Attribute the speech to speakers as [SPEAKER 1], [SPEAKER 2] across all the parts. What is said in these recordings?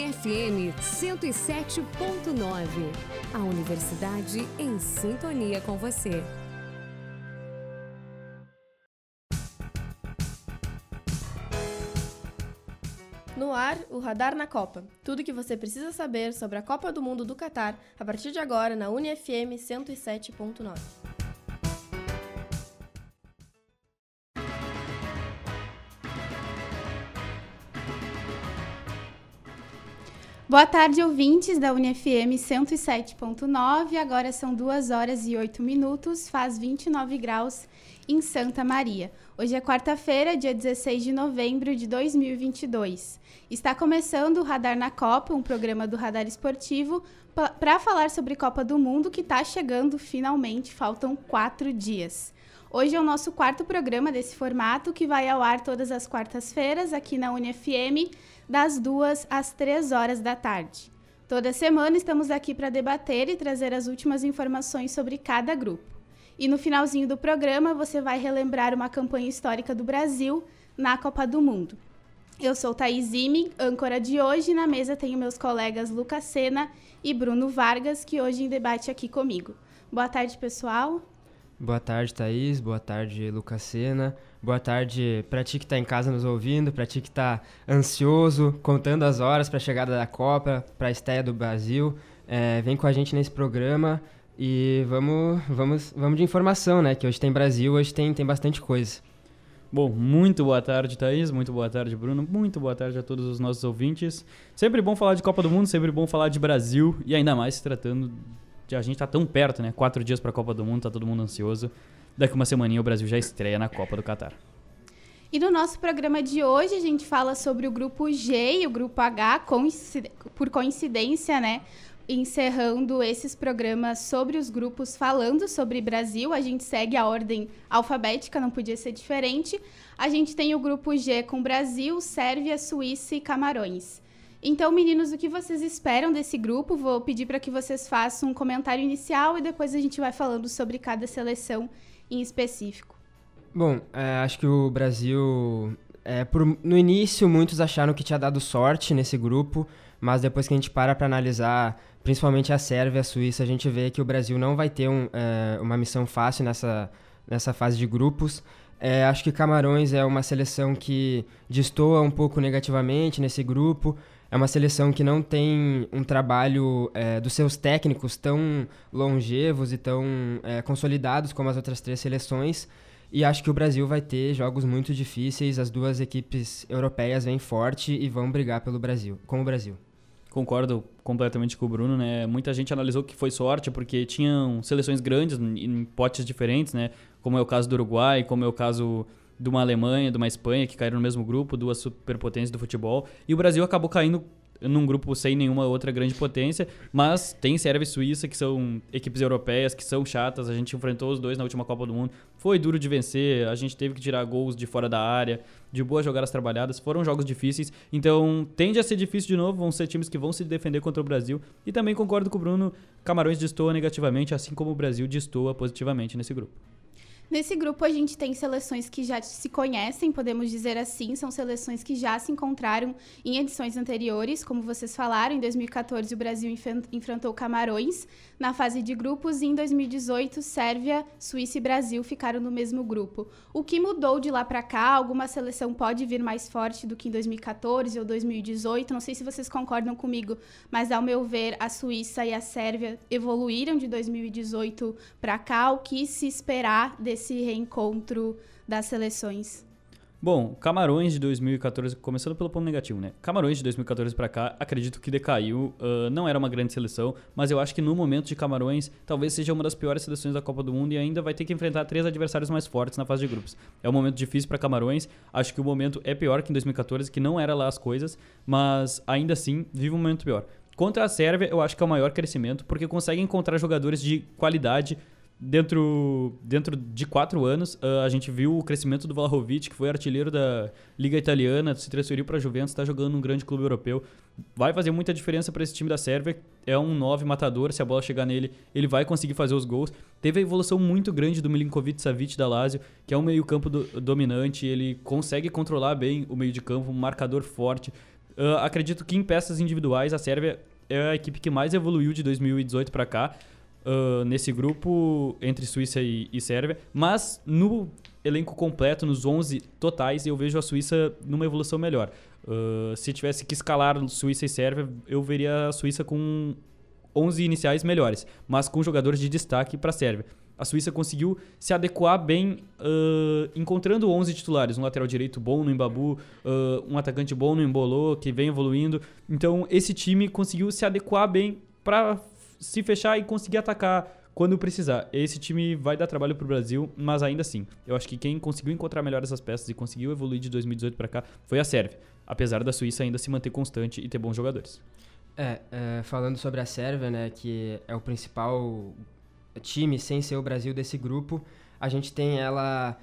[SPEAKER 1] UniFM 107.9. A universidade em sintonia com você.
[SPEAKER 2] No ar, o Radar na Copa. Tudo o que você precisa saber sobre a Copa do Mundo do Catar a partir de agora na UniFM 107.9.
[SPEAKER 3] Boa tarde, ouvintes da UniFM 107.9. Agora são 2 horas e 8 minutos, faz 29 graus em Santa Maria. Hoje é quarta-feira, dia 16 de novembro de 2022. Está começando o Radar na Copa, um programa do Radar Esportivo, para falar sobre Copa do Mundo que está chegando finalmente. Faltam quatro dias. Hoje é o nosso quarto programa desse formato, que vai ao ar todas as quartas-feiras aqui na UniFM das 2 às 3 horas da tarde. Toda semana estamos aqui para debater e trazer as últimas informações sobre cada grupo. E no finalzinho do programa você vai relembrar uma campanha histórica do Brasil na Copa do Mundo. Eu sou Thaís Ime, âncora de hoje, e na mesa tenho meus colegas Lucas Sena e Bruno Vargas, que hoje em debate aqui comigo. Boa tarde, pessoal.
[SPEAKER 4] Boa tarde, Thaís. Boa tarde, Lucas Sena. Boa tarde para ti que está em casa nos ouvindo, para ti que está ansioso, contando as horas para a chegada da Copa, para a estreia do Brasil. É, vem com a gente nesse programa e vamos, vamos, vamos de informação, né? Que hoje tem Brasil, hoje tem, tem bastante coisa.
[SPEAKER 5] Bom, muito boa tarde, Thaís. Muito boa tarde, Bruno. Muito boa tarde a todos os nossos ouvintes. Sempre bom falar de Copa do Mundo, sempre bom falar de Brasil e ainda mais se tratando a gente tá tão perto, né? Quatro dias para a Copa do Mundo, tá todo mundo ansioso. Daqui uma semaninha o Brasil já estreia na Copa do Catar.
[SPEAKER 3] E no nosso programa de hoje a gente fala sobre o grupo G e o grupo H, por coincidência, né? Encerrando esses programas sobre os grupos falando sobre Brasil, a gente segue a ordem alfabética, não podia ser diferente. A gente tem o grupo G com Brasil, Sérvia, Suíça e Camarões. Então, meninos, o que vocês esperam desse grupo? Vou pedir para que vocês façam um comentário inicial e depois a gente vai falando sobre cada seleção em específico.
[SPEAKER 4] Bom, é, acho que o Brasil. É, por, no início, muitos acharam que tinha dado sorte nesse grupo, mas depois que a gente para para analisar, principalmente a Sérvia e a Suíça, a gente vê que o Brasil não vai ter um, é, uma missão fácil nessa, nessa fase de grupos. É, acho que Camarões é uma seleção que destoa um pouco negativamente nesse grupo. É uma seleção que não tem um trabalho é, dos seus técnicos tão longevos e tão é, consolidados como as outras três seleções. E acho que o Brasil vai ter jogos muito difíceis. As duas equipes europeias vêm forte e vão brigar pelo Brasil, com o Brasil.
[SPEAKER 5] Concordo completamente com o Bruno, né? Muita gente analisou que foi sorte porque tinham seleções grandes em potes diferentes, né? Como é o caso do Uruguai, como é o caso de uma Alemanha, de uma Espanha, que caíram no mesmo grupo, duas superpotências do futebol. E o Brasil acabou caindo num grupo sem nenhuma outra grande potência, mas tem Sérvia e Suíça, que são equipes europeias, que são chatas. A gente enfrentou os dois na última Copa do Mundo. Foi duro de vencer, a gente teve que tirar gols de fora da área, de boas jogadas trabalhadas. Foram jogos difíceis, então tende a ser difícil de novo. Vão ser times que vão se defender contra o Brasil. E também concordo com o Bruno, Camarões destoa negativamente, assim como o Brasil destoa positivamente nesse grupo.
[SPEAKER 3] Nesse grupo, a gente tem seleções que já se conhecem, podemos dizer assim, são seleções que já se encontraram em edições anteriores, como vocês falaram. Em 2014, o Brasil enfrentou Camarões na fase de grupos, em 2018, Sérvia, Suíça e Brasil ficaram no mesmo grupo. O que mudou de lá para cá? Alguma seleção pode vir mais forte do que em 2014 ou 2018? Não sei se vocês concordam comigo, mas ao meu ver, a Suíça e a Sérvia evoluíram de 2018 para cá. O que se esperar desse esse reencontro das seleções?
[SPEAKER 5] Bom, Camarões de 2014, começando pelo ponto negativo, né? Camarões de 2014 para cá, acredito que decaiu. Uh, não era uma grande seleção, mas eu acho que no momento de Camarões, talvez seja uma das piores seleções da Copa do Mundo e ainda vai ter que enfrentar três adversários mais fortes na fase de grupos. É um momento difícil para Camarões. Acho que o momento é pior que em 2014, que não era lá as coisas, mas ainda assim vive um momento pior. Contra a Sérvia, eu acho que é o maior crescimento, porque consegue encontrar jogadores de qualidade dentro, dentro de quatro anos, uh, a gente viu o crescimento do Vlahovic, que foi artilheiro da Liga Italiana, se transferiu para a Juventus, está jogando num grande clube europeu. Vai fazer muita diferença para esse time da Sérvia. É um 9 matador, se a bola chegar nele, ele vai conseguir fazer os gols. Teve a evolução muito grande do Milinkovic Savic da Lazio, que é um meio-campo do, dominante, ele consegue controlar bem o meio de campo, um marcador forte. Uh, acredito que em peças individuais a Sérvia é a equipe que mais evoluiu de 2018 para cá. Uh, nesse grupo entre Suíça e, e, Sérvia, mas no elenco completo, nos 11 totais, eu vejo a Suíça numa evolução melhor. Uh, se tivesse que escalar Suíça e Sérvia, eu veria a Suíça com 11 iniciais melhores, mas com jogadores de destaque para a Sérvia. A Suíça conseguiu se adequar bem, uh, encontrando 11 titulares. Um lateral direito bom no Embabu, uh, um atacante bom no Embolô, que vem evoluindo. Então, esse time conseguiu se adequar bem para se fechar e conseguir atacar quando precisar. Esse time vai dar trabalho pro Brasil, mas ainda assim, eu acho que quem conseguiu encontrar melhor essas peças e conseguiu evoluir de 2018 para cá foi a Sérvia, apesar da Suíça ainda se manter constante e ter bons jogadores.
[SPEAKER 4] É, é, falando sobre a Sérvia, né, que é o principal time sem ser o Brasil desse grupo, a gente tem ela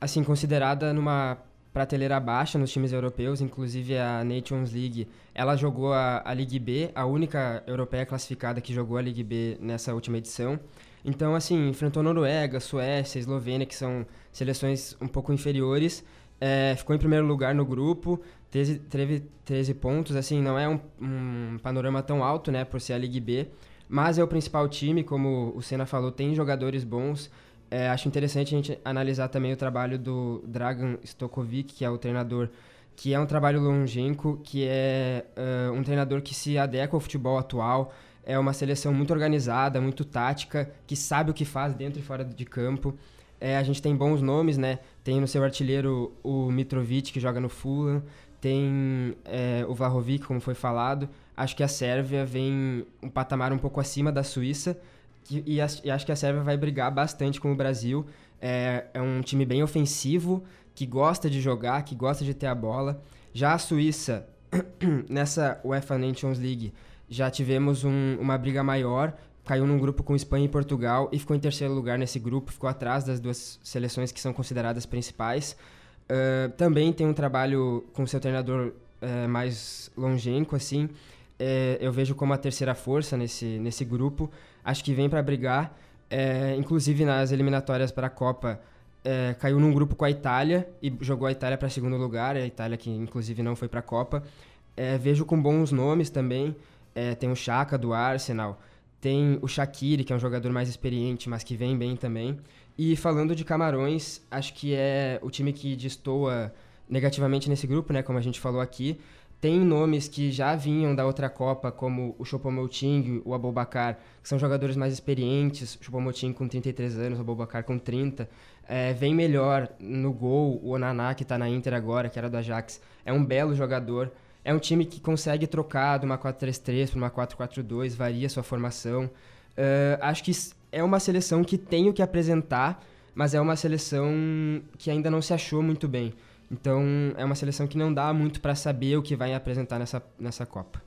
[SPEAKER 4] assim considerada numa prateleira baixa nos times europeus, inclusive a Nations League. Ela jogou a, a B, a única europeia classificada que jogou a Ligue B nessa última edição. Então, assim, enfrentou Noruega, Suécia, Eslovênia, que são seleções um pouco inferiores. É, ficou em primeiro lugar no grupo, teve, teve 13 pontos. Assim, não é um, um panorama tão alto, né, por ser a Ligue B, mas é o principal time, como o Senna falou, tem jogadores bons. É, acho interessante a gente analisar também o trabalho do Dragan Stokovic, que é o treinador, que é um trabalho longínquo, que é uh, um treinador que se adequa ao futebol atual, é uma seleção muito organizada, muito tática, que sabe o que faz dentro e fora de campo. É, a gente tem bons nomes, né? Tem no seu artilheiro o Mitrovic, que joga no Fulham, tem é, o Vlahovic, como foi falado, acho que a Sérvia vem um patamar um pouco acima da Suíça que, e, e, acho que a Sérvia vai brigar bastante com o Brasil. É, é, um time bem ofensivo, que gosta de jogar, que gosta de ter a bola. Já a Suíça, nessa UEFA Nations League, já tivemos um, uma briga maior, caiu num grupo com Espanha e Portugal e ficou em terceiro lugar nesse grupo, ficou atrás das duas seleções que são consideradas principais. Uh, também tem um trabalho com seu treinador uh, mais longínquo, assim, é, eu vejo como a terceira força nesse, nesse grupo. Acho que vem para brigar. É, inclusive nas eliminatórias para a Copa, é, caiu num grupo com a Itália e jogou a Itália para segundo lugar. A Itália que inclusive não foi para a Copa. É, vejo com bons nomes também. É, tem o Chaka do Arsenal. Tem o Shaqiri, que é um jogador mais experiente, mas que vem bem também. E falando de Camarões, acho que é o time que destoa negativamente nesse grupo, né, como a gente falou aqui. Tem nomes que já vinham da outra Copa, como o Choupo-Moting, o Abubakar, que são jogadores mais experientes. O com 33 anos, o Abubakar com 30. É, vem melhor no gol o Onaná, que está na Inter agora, que era do Ajax. É um belo jogador. É um time que consegue trocar de uma 4-3-3 para uma 4-4-2, varia sua formação. Uh, acho que é uma seleção que tem o que apresentar, mas é uma seleção que ainda não se achou muito bem. Então, é uma seleção que não dá muito para saber o que vai apresentar nessa, nessa Copa.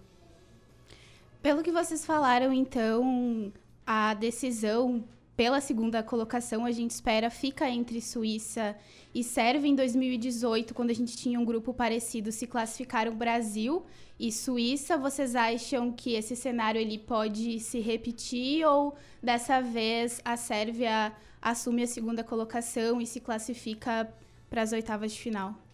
[SPEAKER 3] Pelo que vocês falaram, então, a decisão pela segunda colocação, a gente espera, fica entre Suíça e Sérvia. Em 2018, quando a gente tinha um grupo parecido, se classificaram Brasil e Suíça. Vocês acham que esse cenário ele pode se repetir ou dessa vez a Sérvia assume a segunda colocação e se classifica para as oitavas de final?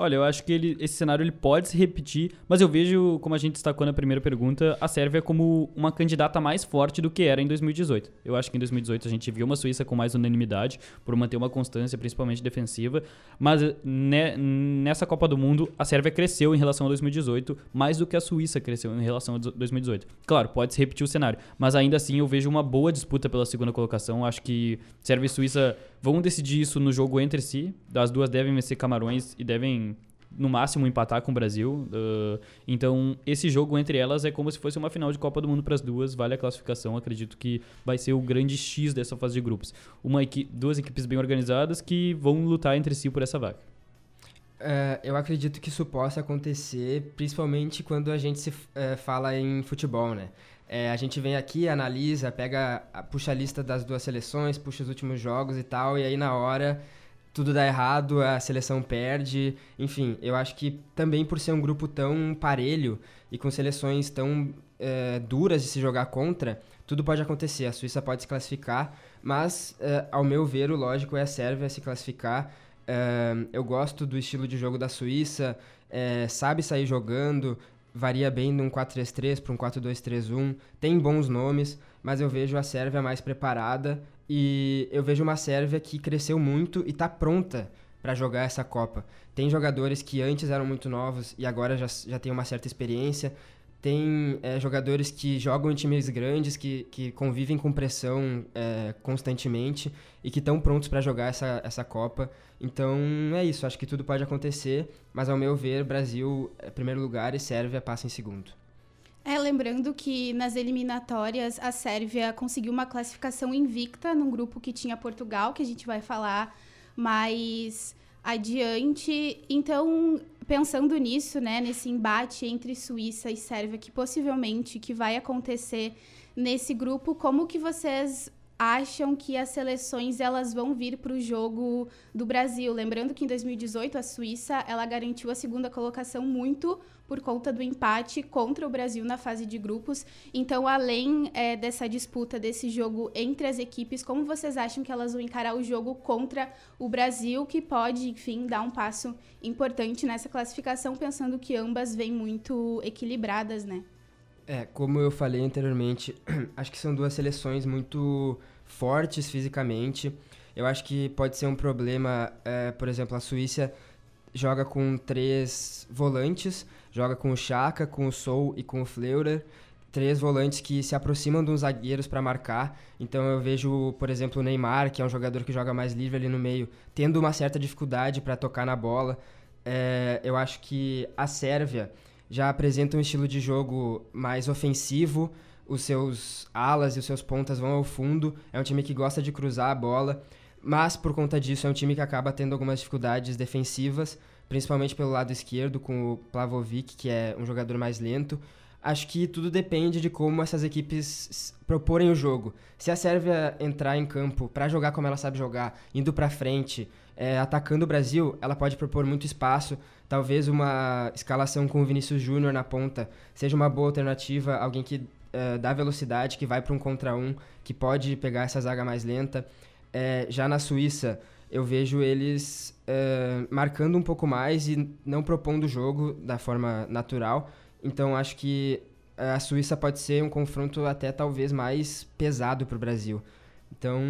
[SPEAKER 5] Olha, eu acho que ele, esse cenário ele pode se repetir, mas eu vejo, como a gente destacou na primeira pergunta, a Sérvia como uma candidata mais forte do que era em 2018. Eu acho que em 2018 a gente viu uma Suíça com mais unanimidade, por manter uma constância, principalmente defensiva, mas ne, nessa Copa do Mundo a Sérvia cresceu em relação a 2018, mais do que a Suíça cresceu em relação a 2018. Claro, pode se repetir o cenário, mas ainda assim eu vejo uma boa disputa pela segunda colocação. Acho que Sérvia e Suíça vão decidir isso no jogo entre si. As duas devem vencer Camarões e devem, no máximo, empatar com o Brasil. Uh, então, esse jogo entre elas é como se fosse uma final de Copa do Mundo para as duas. Vale a classificação. Acredito que vai ser o grande X dessa fase de grupos. Uma equi duas equipes bem organizadas que vão lutar entre si por essa vaga.
[SPEAKER 4] Uh, eu acredito que isso possa acontecer, principalmente quando a gente se uh, fala em futebol, né? É, a gente vem aqui, analisa, pega, puxa a lista das duas seleções, puxa os últimos jogos e tal, e aí na hora tudo dá errado, a seleção perde. Enfim, eu acho que também por ser um grupo tão parelho e com seleções tão é, duras de se jogar contra, tudo pode acontecer. A Suíça pode se classificar, mas, é, ao meu ver, o lógico é a Sérvia se classificar. Uh, eu gosto do estilo de jogo da Suíça, é, sabe sair jogando, varia bem de um 4-3-3 para um 4-2-3-1, tem bons nomes, mas eu vejo a Sérvia mais preparada e eu vejo uma Sérvia que cresceu muito e está pronta para jogar essa Copa. Tem jogadores que antes eram muito novos e agora já, já têm uma certa experiência. Tem é, jogadores que jogam em times grandes, que, que convivem com pressão é, constantemente e que estão prontos para jogar essa, essa Copa. Então é isso, acho que tudo pode acontecer, mas ao meu ver, Brasil é primeiro lugar e Sérvia passa em segundo.
[SPEAKER 3] É, lembrando que nas eliminatórias a Sérvia conseguiu uma classificação invicta num grupo que tinha Portugal, que a gente vai falar mais adiante. Então, pensando nisso, né, nesse embate entre Suíça e Sérvia que possivelmente que vai acontecer nesse grupo, como que vocês acham que as seleções elas vão vir para o jogo do Brasil? Lembrando que em 2018 a Suíça ela garantiu a segunda colocação muito por conta do empate contra o Brasil na fase de grupos. Então, além é, dessa disputa, desse jogo entre as equipes, como vocês acham que elas vão encarar o jogo contra o Brasil, que pode, enfim, dar um passo importante nessa classificação, pensando que ambas vêm muito equilibradas, né?
[SPEAKER 4] É, como eu falei anteriormente, acho que são duas seleções muito fortes fisicamente. Eu acho que pode ser um problema, é, por exemplo, a Suíça joga com três volantes, joga com o Chaka, com o Sou e com o Fleurer, três volantes que se aproximam dos zagueiros para marcar. Então eu vejo, por exemplo, o Neymar, que é um jogador que joga mais livre ali no meio, tendo uma certa dificuldade para tocar na bola. É, eu acho que a Sérvia já apresenta um estilo de jogo mais ofensivo. Os seus alas e os seus pontas vão ao fundo. É um time que gosta de cruzar a bola. Mas por conta disso é um time que acaba tendo algumas dificuldades defensivas, principalmente pelo lado esquerdo com o Plavovic, que é um jogador mais lento. Acho que tudo depende de como essas equipes proporem o jogo. Se a Sérvia entrar em campo para jogar como ela sabe jogar, indo para frente, é, atacando o Brasil, ela pode propor muito espaço. Talvez uma escalação com o Vinícius Júnior na ponta seja uma boa alternativa, alguém que é, dá velocidade, que vai para um contra um, que pode pegar essa zaga mais lenta. É, já na Suíça, eu vejo eles é, marcando um pouco mais e não propondo o jogo da forma natural. Então, acho que é, a Suíça pode ser um confronto até talvez mais pesado para o Brasil. Então,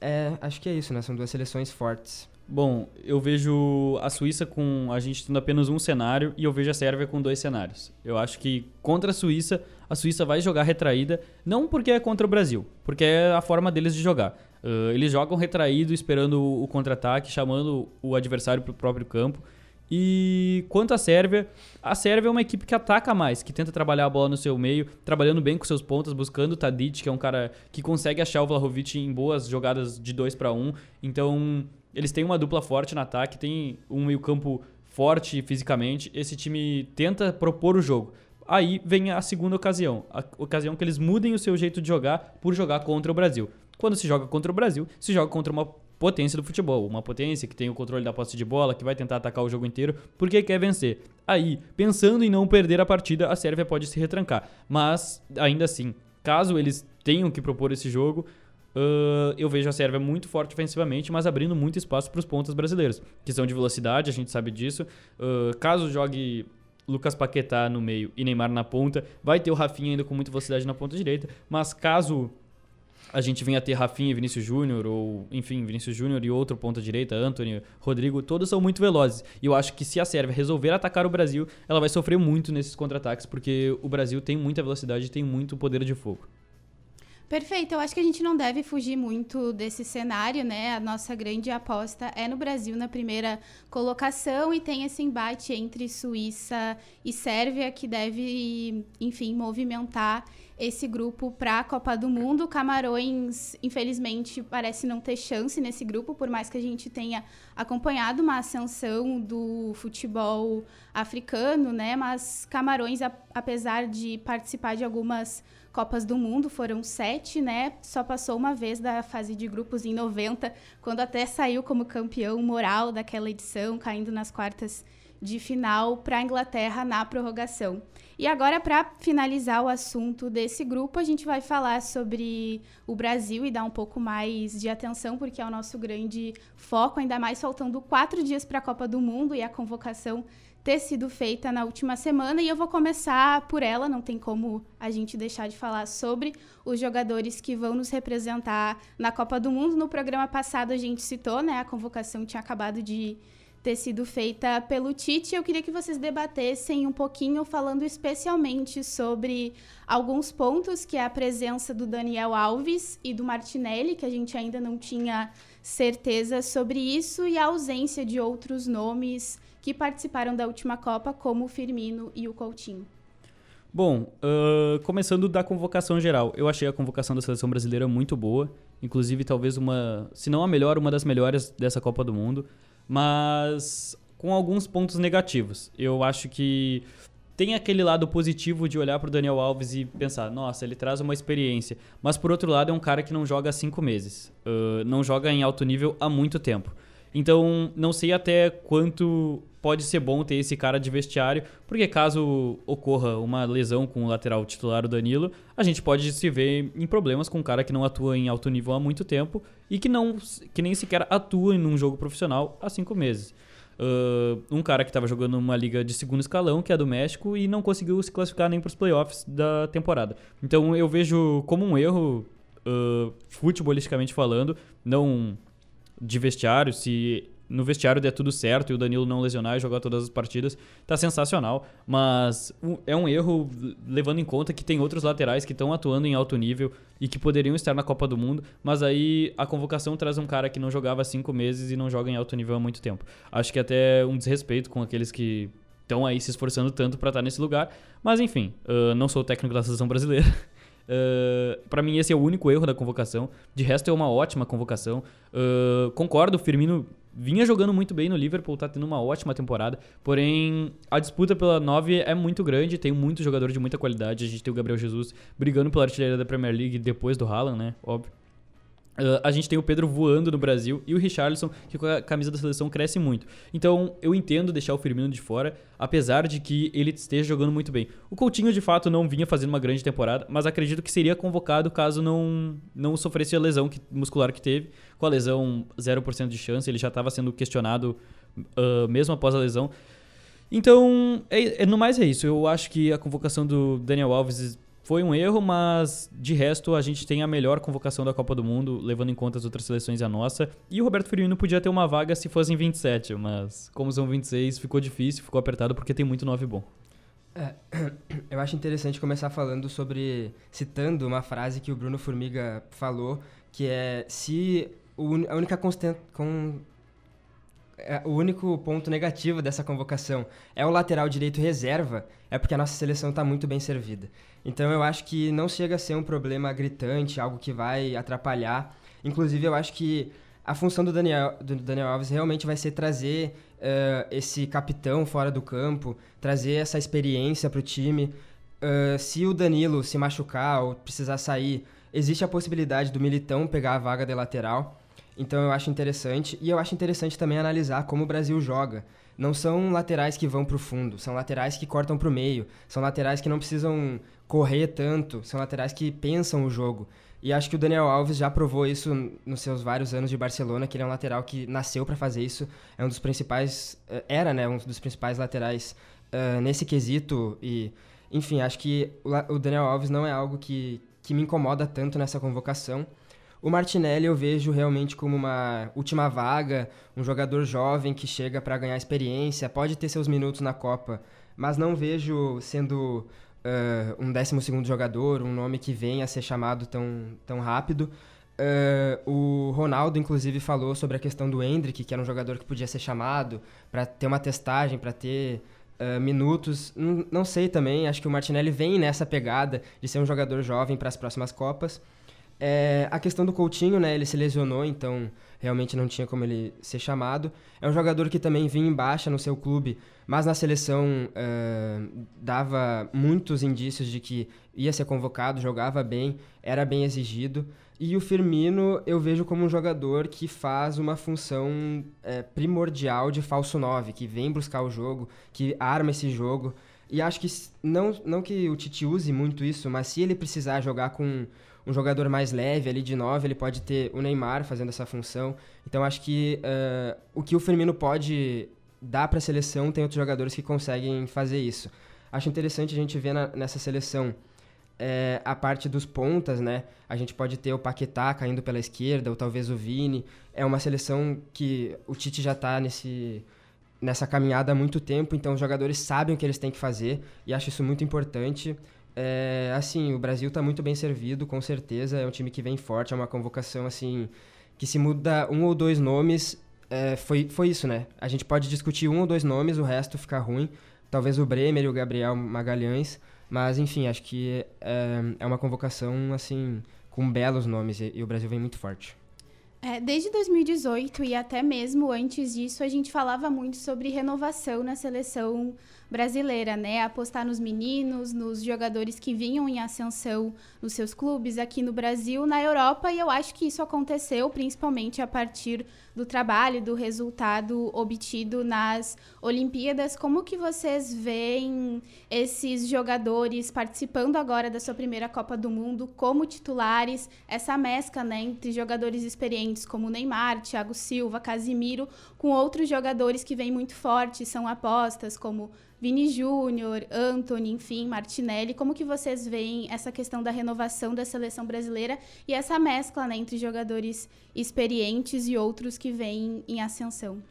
[SPEAKER 4] é, acho que é isso, né? São duas seleções fortes.
[SPEAKER 5] Bom, eu vejo a Suíça com a gente tendo apenas um cenário e eu vejo a Sérvia com dois cenários. Eu acho que contra a Suíça, a Suíça vai jogar retraída, não porque é contra o Brasil, porque é a forma deles de jogar. Uh, eles jogam retraído, esperando o, contra-ataque, chamando o adversário para o próprio campo. E quanto à Sérvia, a Sérvia é uma equipe que ataca mais, que tenta trabalhar a bola no seu meio, trabalhando bem com seus pontas, buscando o Tadic, que é um cara que consegue achar o Vlahovic em boas jogadas de 2 para 1. Então, eles têm uma dupla forte no ataque, tem um meio-campo forte fisicamente. Esse time tenta propor o jogo. Aí vem a segunda ocasião, a ocasião que eles mudem o seu jeito de jogar por jogar contra o Brasil. Quando se joga contra o Brasil, se joga contra uma potência do futebol, uma potência que tem o controle da posse de bola, que vai tentar atacar o jogo inteiro, porque quer vencer. Aí, pensando em não perder a partida, a Sérvia pode se retrancar. Mas, ainda assim, caso eles tenham que propor esse jogo, uh, eu vejo a Sérvia muito forte ofensivamente, mas abrindo muito espaço para os pontos brasileiros, que são de velocidade, a gente sabe disso. Uh, caso jogue Lucas Paquetá no meio e Neymar na ponta, vai ter o Rafinha ainda com muita velocidade na ponta direita, mas caso a gente venha a ter Rafinha e Vinícius Júnior, ou enfim, Vinícius Júnior e outro ponta direita, Anthony, Rodrigo, todos são muito velozes. E eu acho que se a Sérvia resolver atacar o Brasil, ela vai sofrer muito nesses contra-ataques, porque o Brasil tem muita velocidade e tem muito poder de fogo.
[SPEAKER 3] Perfeito, eu acho que a gente não deve fugir muito desse cenário, né? A nossa grande aposta é no Brasil na primeira colocação e tem esse embate entre Suíça e Sérvia que deve, enfim, movimentar esse grupo para a Copa do Mundo. Camarões, infelizmente, parece não ter chance nesse grupo, por mais que a gente tenha acompanhado uma ascensão do futebol africano, né? Mas Camarões, apesar de participar de algumas Copas do Mundo, foram sete, né? Só passou uma vez da fase de grupos em 90, quando até saiu como campeão moral daquela edição, caindo nas quartas de final para a Inglaterra na prorrogação. E agora, para finalizar o assunto desse grupo, a gente vai falar sobre o Brasil e dar um pouco mais de atenção, porque é o nosso grande foco, ainda mais faltando quatro dias para a Copa do Mundo e a convocação ter sido feita na última semana. E eu vou começar por ela, não tem como a gente deixar de falar sobre os jogadores que vão nos representar na Copa do Mundo. No programa passado a gente citou, né? A convocação tinha acabado de ter sido feita pelo Tite. Eu queria que vocês debatessem um pouquinho, falando especialmente sobre alguns pontos, que é a presença do Daniel Alves e do Martinelli, que a gente ainda não tinha certeza sobre isso, e a ausência de outros nomes que participaram da última Copa, como o Firmino e o Coutinho.
[SPEAKER 5] Bom, uh, começando da convocação geral, eu achei a convocação da seleção brasileira muito boa, inclusive talvez uma, se não a melhor, uma das melhores dessa Copa do Mundo mas com alguns pontos negativos. Eu acho que tem aquele lado positivo de olhar para o Daniel Alves e pensar, nossa, ele traz uma experiência. Mas por outro lado, é um cara que não joga há cinco meses, uh, não joga em alto nível há muito tempo. Então, não sei até quanto pode ser bom ter esse cara de vestiário, porque caso ocorra uma lesão com o lateral titular, o Danilo, a gente pode se ver em problemas com um cara que não atua em alto nível há muito tempo e que, não, que nem sequer atua em um jogo profissional há cinco meses. Uh, um cara que estava jogando uma liga de segundo escalão, que é do México, e não conseguiu se classificar nem para os playoffs da temporada. Então eu vejo como um erro, uh, futebolisticamente falando, não de vestiário, se no vestiário der tudo certo e o Danilo não lesionar e jogar todas as partidas, tá sensacional. Mas é um erro levando em conta que tem outros laterais que estão atuando em alto nível e que poderiam estar na Copa do Mundo, mas aí a convocação traz um cara que não jogava há cinco meses e não joga em alto nível há muito tempo. Acho que é até um desrespeito com aqueles que estão aí se esforçando tanto para estar nesse lugar. Mas enfim, uh, não sou técnico da seleção brasileira. Uh, para mim, esse é o único erro da convocação. De resto, é uma ótima convocação. Uh, concordo, o Firmino vinha jogando muito bem no Liverpool, tá tendo uma ótima temporada. Porém, a disputa pela 9 é muito grande, tem muito jogador de muita qualidade. A gente tem o Gabriel Jesus brigando pela artilharia da Premier League depois do Haaland, né? Óbvio. Uh, a gente tem o Pedro voando no Brasil e o Richarlison, que com a camisa da seleção cresce muito. Então eu entendo deixar o Firmino de fora, apesar de que ele esteja jogando muito bem. O Coutinho de fato não vinha fazendo uma grande temporada, mas acredito que seria convocado caso não, não sofresse a lesão que, muscular que teve. Com a lesão, 0% de chance, ele já estava sendo questionado uh, mesmo após a lesão. Então, é, é, no mais é isso. Eu acho que a convocação do Daniel Alves foi um erro, mas de resto a gente tem a melhor convocação da Copa do Mundo, levando em conta as outras seleções e a nossa. E o Roberto Firmino podia ter uma vaga se fossem 27, mas como são 26, ficou difícil, ficou apertado porque tem muito 9 bom.
[SPEAKER 4] É, eu acho interessante começar falando sobre, citando uma frase que o Bruno Formiga falou, que é se a única constante, com, o único ponto negativo dessa convocação é o lateral direito reserva, é porque a nossa seleção está muito bem servida. Então eu acho que não chega a ser um problema gritante, algo que vai atrapalhar. Inclusive, eu acho que a função do Daniel, do Daniel Alves realmente vai ser trazer uh, esse capitão fora do campo, trazer essa experiência para o time. Uh, se o Danilo se machucar ou precisar sair, existe a possibilidade do Militão pegar a vaga de lateral. Então eu acho interessante. E eu acho interessante também analisar como o Brasil joga. Não são laterais que vão para o fundo, são laterais que cortam para o meio, são laterais que não precisam correr tanto, são laterais que pensam o jogo. E acho que o Daniel Alves já provou isso nos seus vários anos de Barcelona, que ele é um lateral que nasceu para fazer isso, é um dos principais, eh, era, né, um dos principais laterais uh, nesse quesito e, enfim, acho que o Daniel Alves não é algo que, que me incomoda tanto nessa convocação. O Martinelli eu vejo realmente como uma última vaga, um jogador jovem que chega para ganhar experiência, pode ter seus minutos na Copa, mas não vejo sendo uh, um 12 jogador, um nome que venha a ser chamado tão, tão rápido. Uh, o Ronaldo, inclusive, falou sobre a questão do Hendrick, que era um jogador que podia ser chamado para ter uma testagem, para ter uh, minutos. Não sei também, acho que o Martinelli vem nessa pegada de ser um jogador jovem para as próximas Copas. É, a questão do Coutinho, né? Ele se lesionou, então realmente não tinha como ele ser chamado. É um jogador que também vinha em baixa no seu clube, mas na seleção uh, dava muitos indícios de que ia ser convocado, jogava bem, era bem exigido. E o Firmino eu vejo como um jogador que faz uma função é, primordial de falso 9, que vem buscar o jogo, que arma esse jogo. E acho que não, não que o Tite use muito isso, mas se ele precisar jogar com um jogador mais leve ali de 9, ele pode ter o Neymar fazendo essa função. Então acho que uh, o que o Firmino pode dar para a seleção, tem outros jogadores que conseguem fazer isso. Acho interessante a gente ver na, nessa seleção é, a parte dos pontas, né? A gente pode ter o Paquetá caindo pela esquerda, ou talvez o Vini. É uma seleção que o Tite já está nesse, nessa caminhada há muito tempo, então os jogadores sabem o que eles têm que fazer, e acho isso muito importante. É, assim, o Brasil está muito bem servido, com certeza. É um time que vem forte, é uma convocação assim que se muda um ou dois nomes, é, foi, foi isso, né? A gente pode discutir um ou dois nomes, o resto fica ruim. Talvez o Bremer e o Gabriel Magalhães, mas enfim, acho que é, é uma convocação assim com belos nomes e, e o Brasil vem muito forte.
[SPEAKER 3] É, desde 2018 e até mesmo antes disso, a gente falava muito sobre renovação na seleção brasileira, né? Apostar nos meninos, nos jogadores que vinham em ascensão nos seus clubes aqui no Brasil, na Europa, e eu acho que isso aconteceu principalmente a partir do trabalho, do resultado obtido nas Olimpíadas. Como que vocês veem esses jogadores participando agora da sua primeira Copa do Mundo como titulares, essa mescla, né, entre jogadores experientes como Neymar, Thiago Silva, Casimiro, com outros jogadores que vêm muito fortes, são apostas como Vini Júnior, Anthony, enfim, Martinelli, como que vocês veem essa questão da renovação da seleção brasileira e essa mescla né, entre jogadores experientes e outros que vêm em ascensão?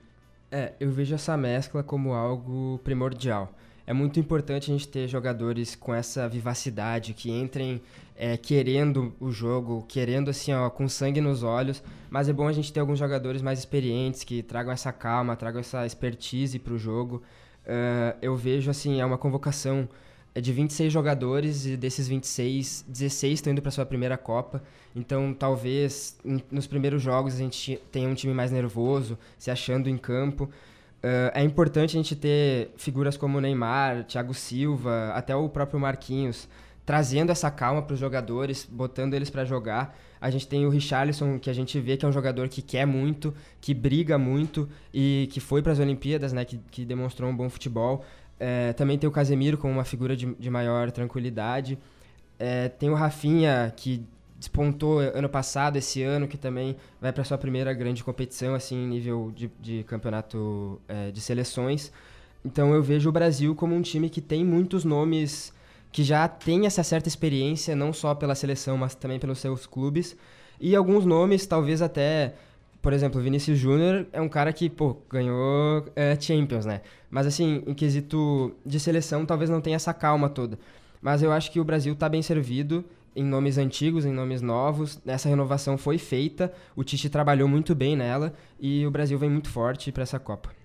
[SPEAKER 4] É, eu vejo essa mescla como algo primordial. É muito importante a gente ter jogadores com essa vivacidade, que entrem é, querendo o jogo, querendo assim, ó, com sangue nos olhos. Mas é bom a gente ter alguns jogadores mais experientes, que tragam essa calma, tragam essa expertise para o jogo. Uh, eu vejo assim, é uma convocação é de 26 jogadores e desses 26, 16 estão indo para sua primeira Copa. Então, talvez nos primeiros jogos a gente tenha um time mais nervoso, se achando em campo. Uh, é importante a gente ter figuras como Neymar, Thiago Silva, até o próprio Marquinhos, trazendo essa calma para os jogadores, botando eles para jogar. A gente tem o Richarlison, que a gente vê que é um jogador que quer muito, que briga muito e que foi para as Olimpíadas, né, que, que, demonstrou um bom futebol. É, também tem o Casemiro como uma figura de, de maior tranquilidade. É, tem o Rafinha, que despontou ano passado, esse ano, que também vai para sua primeira grande competição, assim, nível de, de campeonato é, de seleções. Então eu vejo o Brasil como um time que tem muitos nomes que já tem essa certa experiência, não só pela seleção, mas também pelos seus clubes. E alguns nomes, talvez até, por exemplo, Vinícius Júnior é um cara que, pô, ganhou é, Champions, né? Mas assim, em quesito de seleção, talvez não tenha essa calma toda. Mas eu acho que o Brasil está bem servido em nomes antigos, em nomes novos. Essa renovação foi feita, o Tite trabalhou muito bem nela e o Brasil vem muito forte para essa Copa.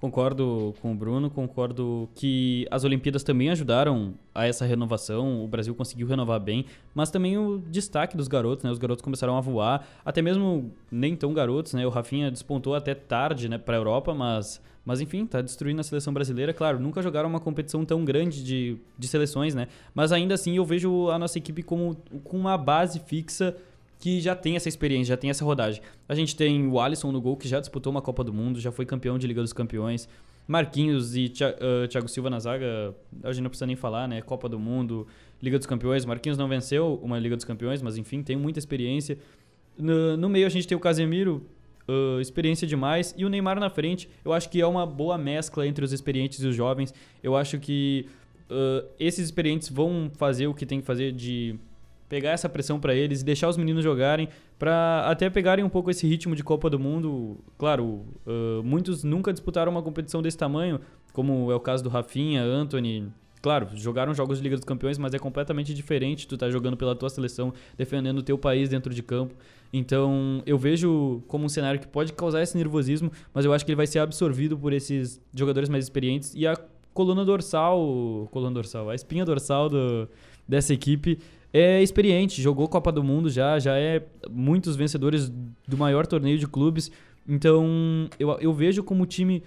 [SPEAKER 5] Concordo com o Bruno, concordo que as Olimpíadas também ajudaram a essa renovação, o Brasil conseguiu renovar bem, mas também o destaque dos garotos, né? Os garotos começaram a voar, até mesmo nem tão garotos, né? O Rafinha despontou até tarde, né, para a Europa, mas mas enfim, tá destruindo a seleção brasileira. Claro, nunca jogaram uma competição tão grande de, de seleções, né? Mas ainda assim eu vejo a nossa equipe como com uma base fixa que já tem essa experiência, já tem essa rodagem. A gente tem o Alisson no gol, que já disputou uma Copa do Mundo, já foi campeão de Liga dos Campeões. Marquinhos e Thiago Silva na zaga, a gente não precisa nem falar, né? Copa do Mundo, Liga dos Campeões. Marquinhos não venceu uma Liga dos Campeões, mas enfim, tem muita experiência. No, meio a gente tem o Casemiro, experiência demais, e o Neymar na frente. Eu acho que é uma boa mescla entre os experientes e os jovens. Eu acho que esses experientes vão fazer o que tem que fazer de pegar essa pressão para eles e deixar os meninos jogarem para até pegarem um pouco esse ritmo de Copa do Mundo. Claro, uh, muitos nunca disputaram uma competição desse tamanho, como é o caso do Rafinha, Anthony. Claro, jogaram jogos de Liga dos Campeões, mas é completamente diferente tu tá jogando pela tua seleção, defendendo o teu país dentro de campo. Então, eu vejo como um cenário que pode causar esse nervosismo, mas eu acho que ele vai ser absorvido por esses jogadores mais experientes e a coluna dorsal, coluna dorsal, a espinha dorsal do, dessa equipe é experiente, jogou Copa do Mundo já, já é muitos vencedores do maior torneio de clubes. Então, eu, eu vejo como o time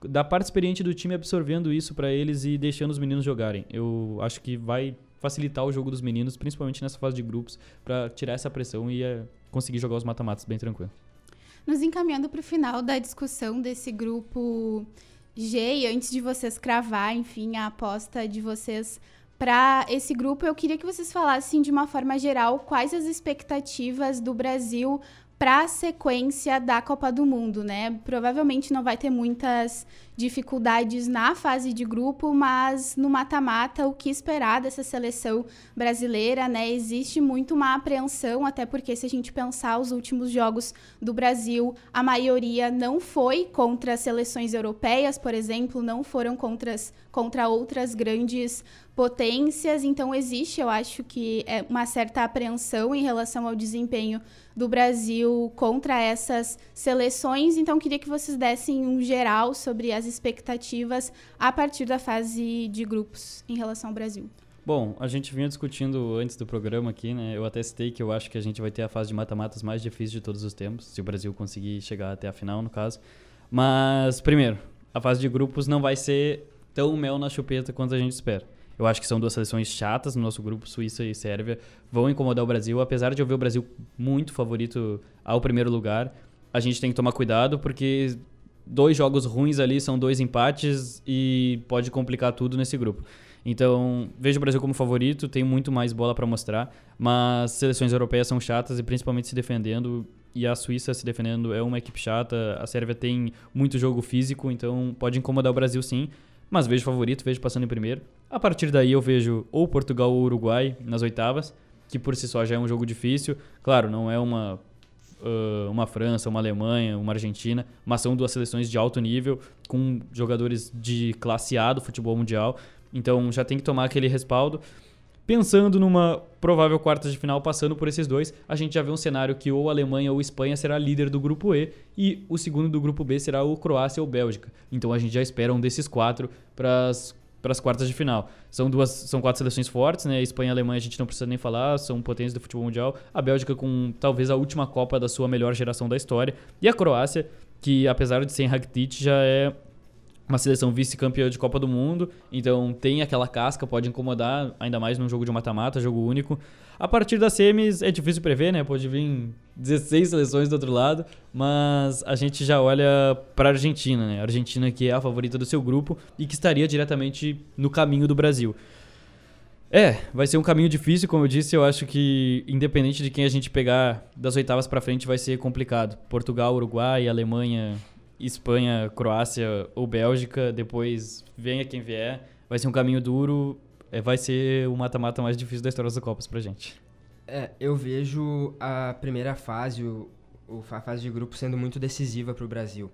[SPEAKER 5] da parte experiente do time absorvendo isso para eles e deixando os meninos jogarem. Eu acho que vai facilitar o jogo dos meninos, principalmente nessa fase de grupos, para tirar essa pressão e é, conseguir jogar os mata-matas bem tranquilo.
[SPEAKER 3] Nos encaminhando para o final da discussão desse grupo G, e antes de vocês cravar, enfim, a aposta de vocês para esse grupo, eu queria que vocês falassem de uma forma geral quais as expectativas do Brasil para a sequência da Copa do Mundo, né? Provavelmente não vai ter muitas dificuldades na fase de grupo, mas no mata-mata, o que esperar dessa seleção brasileira, né? Existe muito uma apreensão, até porque se a gente pensar os últimos jogos do Brasil, a maioria não foi contra seleções europeias, por exemplo, não foram contra, contra outras grandes potências, então existe, eu acho que é uma certa apreensão em relação ao desempenho do Brasil contra essas seleções. Então, queria que vocês dessem um geral sobre as expectativas a partir da fase de grupos em relação ao Brasil.
[SPEAKER 5] Bom, a gente vinha discutindo antes do programa aqui, né? Eu até citei que eu acho que a gente vai ter a fase de mata-matas mais difícil de todos os tempos, se o Brasil conseguir chegar até a final, no caso. Mas, primeiro, a fase de grupos não vai ser tão mel na chupeta quanto a gente espera. Eu acho que são duas seleções chatas no nosso grupo, Suíça e Sérvia. Vão incomodar o Brasil, apesar de eu ver o Brasil muito favorito ao primeiro lugar. A gente tem que tomar cuidado, porque dois jogos ruins ali são dois empates e pode complicar tudo nesse grupo. Então, vejo o Brasil como favorito, tem muito mais bola para mostrar, mas seleções europeias são chatas e principalmente se defendendo. E a Suíça se defendendo é uma equipe chata, a Sérvia tem muito jogo físico, então pode incomodar o Brasil sim mas vejo favorito, vejo passando em primeiro. A partir daí eu vejo ou Portugal ou Uruguai nas oitavas, que por si só já é um jogo difícil. Claro, não é uma, uma França, uma Alemanha, uma Argentina, mas são duas seleções de alto nível, com jogadores de classe A do futebol mundial. Então já tem que tomar aquele respaldo. Pensando numa provável quartas de final passando por esses dois, a gente já vê um cenário que ou Alemanha ou Espanha será líder do grupo E e o segundo do grupo B será o Croácia ou Bélgica. Então a gente já espera um desses quatro para as quartas de final. São duas, são quatro seleções fortes, né? Espanha e Alemanha a gente não precisa nem falar, são potências do futebol mundial. A Bélgica com talvez a última Copa da sua melhor geração da história e a Croácia que apesar de ser em Rakitic já é uma seleção vice-campeã de Copa do Mundo, então tem aquela casca, pode incomodar, ainda mais num jogo de mata-mata, jogo único. A partir das semis é difícil prever, né? Pode vir 16 seleções do outro lado, mas a gente já olha para a Argentina, né? A Argentina que é a favorita do seu grupo e que estaria diretamente no caminho do Brasil. É, vai ser um caminho difícil, como eu disse, eu acho que independente de quem a gente pegar das oitavas para frente vai ser complicado. Portugal, Uruguai, Alemanha, Espanha, Croácia ou Bélgica, depois venha quem vier. Vai ser um caminho duro, é, vai ser o mata-mata mais difícil da história das Copas pra gente.
[SPEAKER 4] É, eu vejo a primeira fase, o, a fase de grupo, sendo muito decisiva para o Brasil.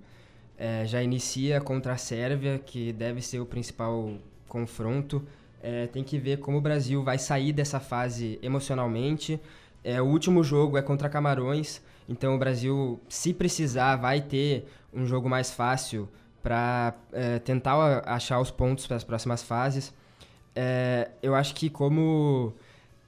[SPEAKER 4] É, já inicia contra a Sérvia, que deve ser o principal confronto. É, tem que ver como o Brasil vai sair dessa fase emocionalmente. É, o último jogo é contra Camarões, então o Brasil, se precisar, vai ter um jogo mais fácil para é, tentar achar os pontos para as próximas fases. É, eu acho que como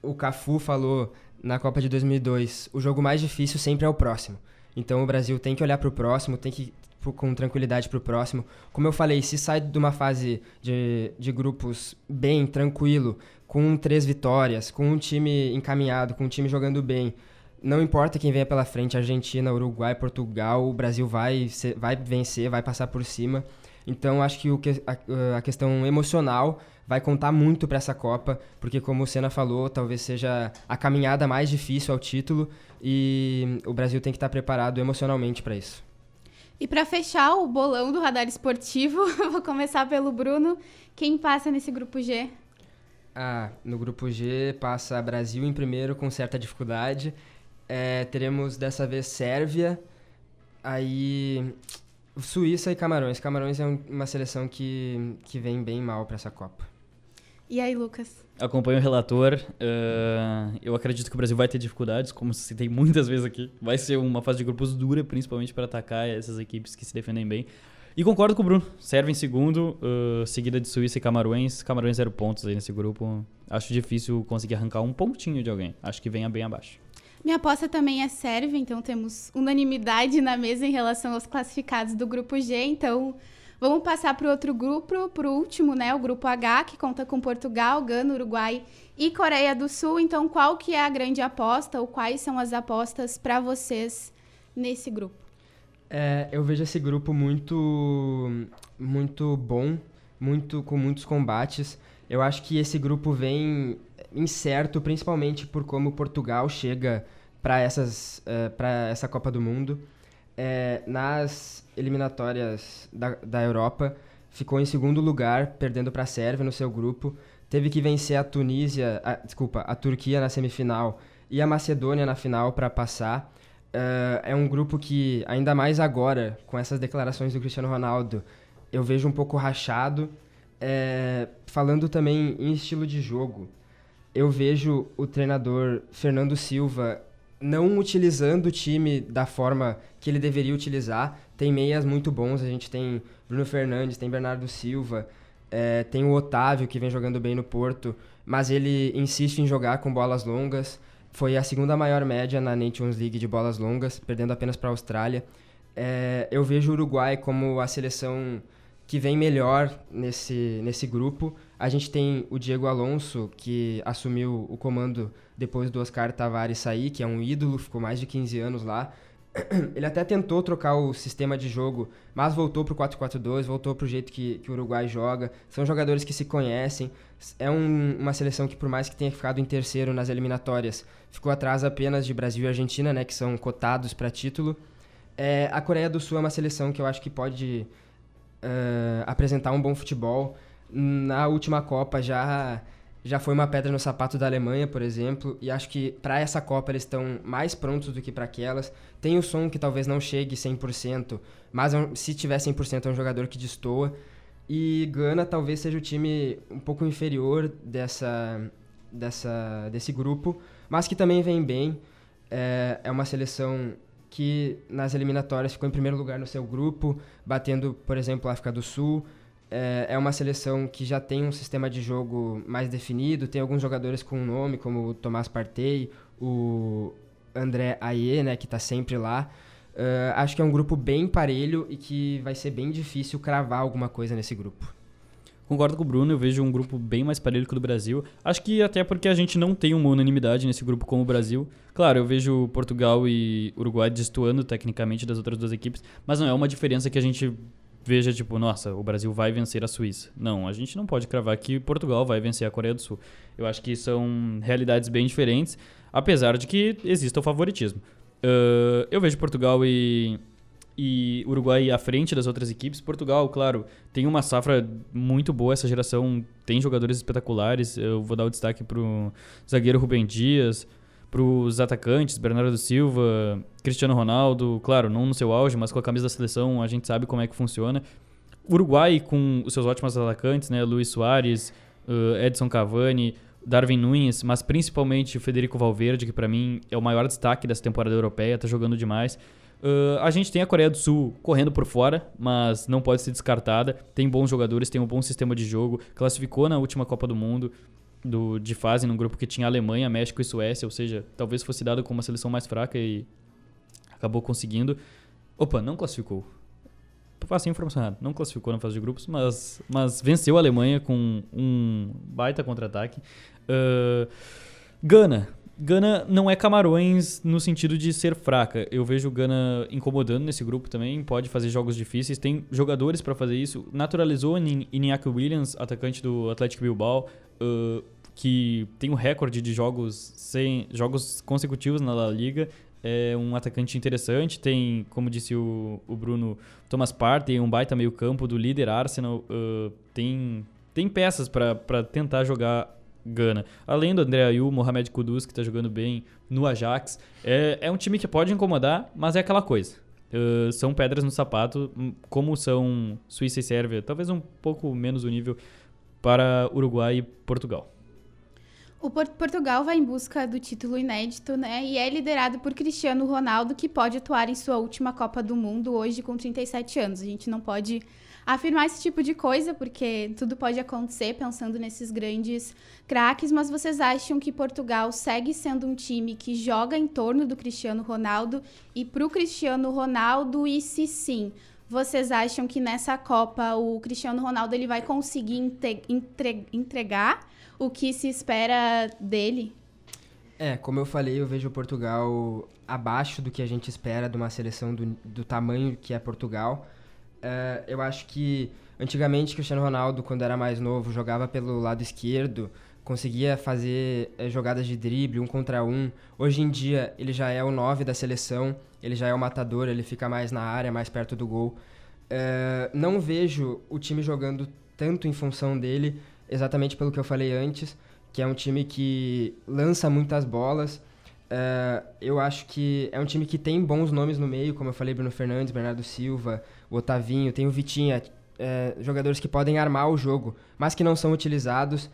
[SPEAKER 4] o Cafu falou na Copa de 2002, o jogo mais difícil sempre é o próximo. Então o Brasil tem que olhar para o próximo, tem que com tranquilidade para o próximo. Como eu falei, se sai de uma fase de, de grupos bem, tranquilo, com três vitórias, com um time encaminhado, com um time jogando bem, não importa quem venha pela frente, Argentina, Uruguai, Portugal, o Brasil vai, vai vencer, vai passar por cima. Então acho que, o que a, a questão emocional vai contar muito para essa Copa, porque como o Senna falou, talvez seja a caminhada mais difícil ao título e o Brasil tem que estar preparado emocionalmente para isso.
[SPEAKER 3] E para fechar o bolão do radar esportivo, vou começar pelo Bruno. Quem passa nesse grupo G?
[SPEAKER 4] Ah, no grupo G passa Brasil em primeiro com certa dificuldade. É, teremos dessa vez Sérvia, aí Suíça e Camarões. Camarões é um, uma seleção que, que vem bem mal para essa Copa.
[SPEAKER 3] E aí, Lucas?
[SPEAKER 5] Acompanho o relator. Uh, eu acredito que o Brasil vai ter dificuldades, como citei muitas vezes aqui. Vai ser uma fase de grupos dura, principalmente para atacar essas equipes que se defendem bem. E concordo com o Bruno. Serve em segundo, uh, seguida de Suíça e Camarões. Camarões zero pontos aí nesse grupo. Acho difícil conseguir arrancar um pontinho de alguém. Acho que venha bem abaixo.
[SPEAKER 3] Minha aposta também é Sérvia, então temos unanimidade na mesa em relação aos classificados do grupo G. Então vamos passar para o outro grupo, para o último, né? O grupo H, que conta com Portugal, Gana, Uruguai e Coreia do Sul. Então qual que é a grande aposta ou quais são as apostas para vocês nesse grupo?
[SPEAKER 4] É, eu vejo esse grupo muito, muito bom, muito com muitos combates. Eu acho que esse grupo vem incerto, principalmente por como Portugal chega para uh, para essa Copa do Mundo. É, nas eliminatórias da, da Europa, ficou em segundo lugar, perdendo para a Sérvia no seu grupo. Teve que vencer a Tunísia, a, desculpa, a Turquia na semifinal e a Macedônia na final para passar. Uh, é um grupo que, ainda mais agora, com essas declarações do Cristiano Ronaldo, eu vejo um pouco rachado. É, falando também em estilo de jogo, eu vejo o treinador Fernando Silva não utilizando o time da forma que ele deveria utilizar. Tem meias muito bons, a gente tem Bruno Fernandes, tem Bernardo Silva, é, tem o Otávio que vem jogando bem no Porto, mas ele insiste em jogar com bolas longas. Foi a segunda maior média na Nations League de bolas longas, perdendo apenas para a Austrália. É, eu vejo o Uruguai como a seleção que vem melhor nesse, nesse grupo. A gente tem o Diego Alonso, que assumiu o comando depois do Oscar Tavares sair, que é um ídolo, ficou mais de 15 anos lá. Ele até tentou trocar o sistema de jogo, mas voltou para o 4-4-2, voltou para o jeito que, que o Uruguai joga. São jogadores que se conhecem. É um, uma seleção que, por mais que tenha ficado em terceiro nas eliminatórias, ficou atrás apenas de Brasil e Argentina, né, que são cotados para título. É, a Coreia do Sul é uma seleção que eu acho que pode uh, apresentar um bom futebol. Na última Copa já já foi uma pedra no sapato da Alemanha, por exemplo, e acho que para essa Copa eles estão mais prontos do que para aquelas. Tem o som que talvez não chegue 100%, mas é se tiver 100% é um jogador que destoa. E Gana talvez seja o time um pouco inferior dessa, dessa, desse grupo, mas que também vem bem. É, é uma seleção que nas eliminatórias ficou em primeiro lugar no seu grupo, batendo, por exemplo, a África do Sul é, é uma seleção que já tem um sistema de jogo mais definido, tem alguns jogadores com nome, como o Tomás Partey, o André Aie, né, que está sempre lá. Uh, acho que é um grupo bem parelho e que vai ser bem difícil cravar alguma coisa nesse grupo.
[SPEAKER 5] Concordo com o Bruno, eu vejo um grupo bem mais parelho que o do Brasil. Acho que até porque a gente não tem uma unanimidade nesse grupo como o Brasil. Claro, eu vejo Portugal e Uruguai destoando tecnicamente das outras duas equipes, mas não é uma diferença que a gente veja, tipo, nossa, o Brasil vai vencer a Suíça. Não, a gente não pode cravar que Portugal vai vencer a Coreia do Sul. Eu acho que são realidades bem diferentes, apesar de que exista o favoritismo. Uh, eu vejo Portugal e, e Uruguai à frente das outras equipes. Portugal, claro, tem uma safra muito boa, essa geração tem jogadores espetaculares. Eu vou dar o destaque para o zagueiro Rubem Dias, para os atacantes, Bernardo Silva, Cristiano Ronaldo, claro, não no seu auge, mas com a camisa da seleção a gente sabe como é que funciona. Uruguai com os seus ótimos atacantes, né, Luiz Soares, uh, Edson Cavani, Darwin Nunes, mas principalmente o Federico Valverde, que para mim é o maior destaque dessa temporada europeia, tá jogando demais. Uh, a gente tem a Coreia do Sul correndo por fora, mas não pode ser descartada. Tem bons jogadores, tem um bom sistema de jogo, classificou na última Copa do Mundo do, de fase num grupo que tinha Alemanha, México e Suécia, ou seja, talvez fosse dado como uma seleção mais fraca e acabou conseguindo. Opa, não classificou. Passei informação errada. Não classificou na fase de grupos, mas, mas venceu a Alemanha com um baita contra-ataque. Uh, Gana. Gana não é Camarões no sentido de ser fraca. Eu vejo Gana incomodando nesse grupo também. Pode fazer jogos difíceis. Tem jogadores para fazer isso. Naturalizou Iñaki Williams, atacante do Atlético Bilbao que tem um recorde de jogos sem jogos consecutivos na La Liga. É um atacante interessante. Tem, como disse o, o Bruno, Thomas Partey, um baita meio campo do líder Arsenal. Uh, tem, tem peças para tentar jogar Gana. Além do André Ayew, Mohamed Kudus, que está jogando bem no Ajax. É, é um time que pode incomodar, mas é aquela coisa. Uh, são pedras no sapato, hum, como são Suíça e Sérvia. Talvez um pouco menos o nível para Uruguai e Portugal.
[SPEAKER 3] O Portugal vai em busca do título inédito, né? E é liderado por Cristiano Ronaldo, que pode atuar em sua última Copa do Mundo hoje com 37 anos. A gente não pode afirmar esse tipo de coisa, porque tudo pode acontecer pensando nesses grandes craques, mas vocês acham que Portugal segue sendo um time que joga em torno do Cristiano Ronaldo? E para o Cristiano Ronaldo, e se sim, vocês acham que nessa Copa o Cristiano Ronaldo ele vai conseguir entregar o que se espera dele?
[SPEAKER 4] É, como eu falei, eu vejo Portugal abaixo do que a gente espera de uma seleção do, do tamanho que é Portugal. É, eu acho que antigamente Cristiano Ronaldo, quando era mais novo, jogava pelo lado esquerdo, conseguia fazer é, jogadas de drible, um contra um. Hoje em dia, ele já é o 9 da seleção, ele já é o matador, ele fica mais na área, mais perto do gol. É, não vejo o time jogando tanto em função dele, exatamente pelo que eu falei antes, que é um time que lança muitas bolas. Uh, eu acho que é um time que tem bons nomes no meio, como eu falei, Bruno Fernandes, Bernardo Silva, o Otavinho, tem o Vitinha, uh, jogadores que podem armar o jogo, mas que não são utilizados.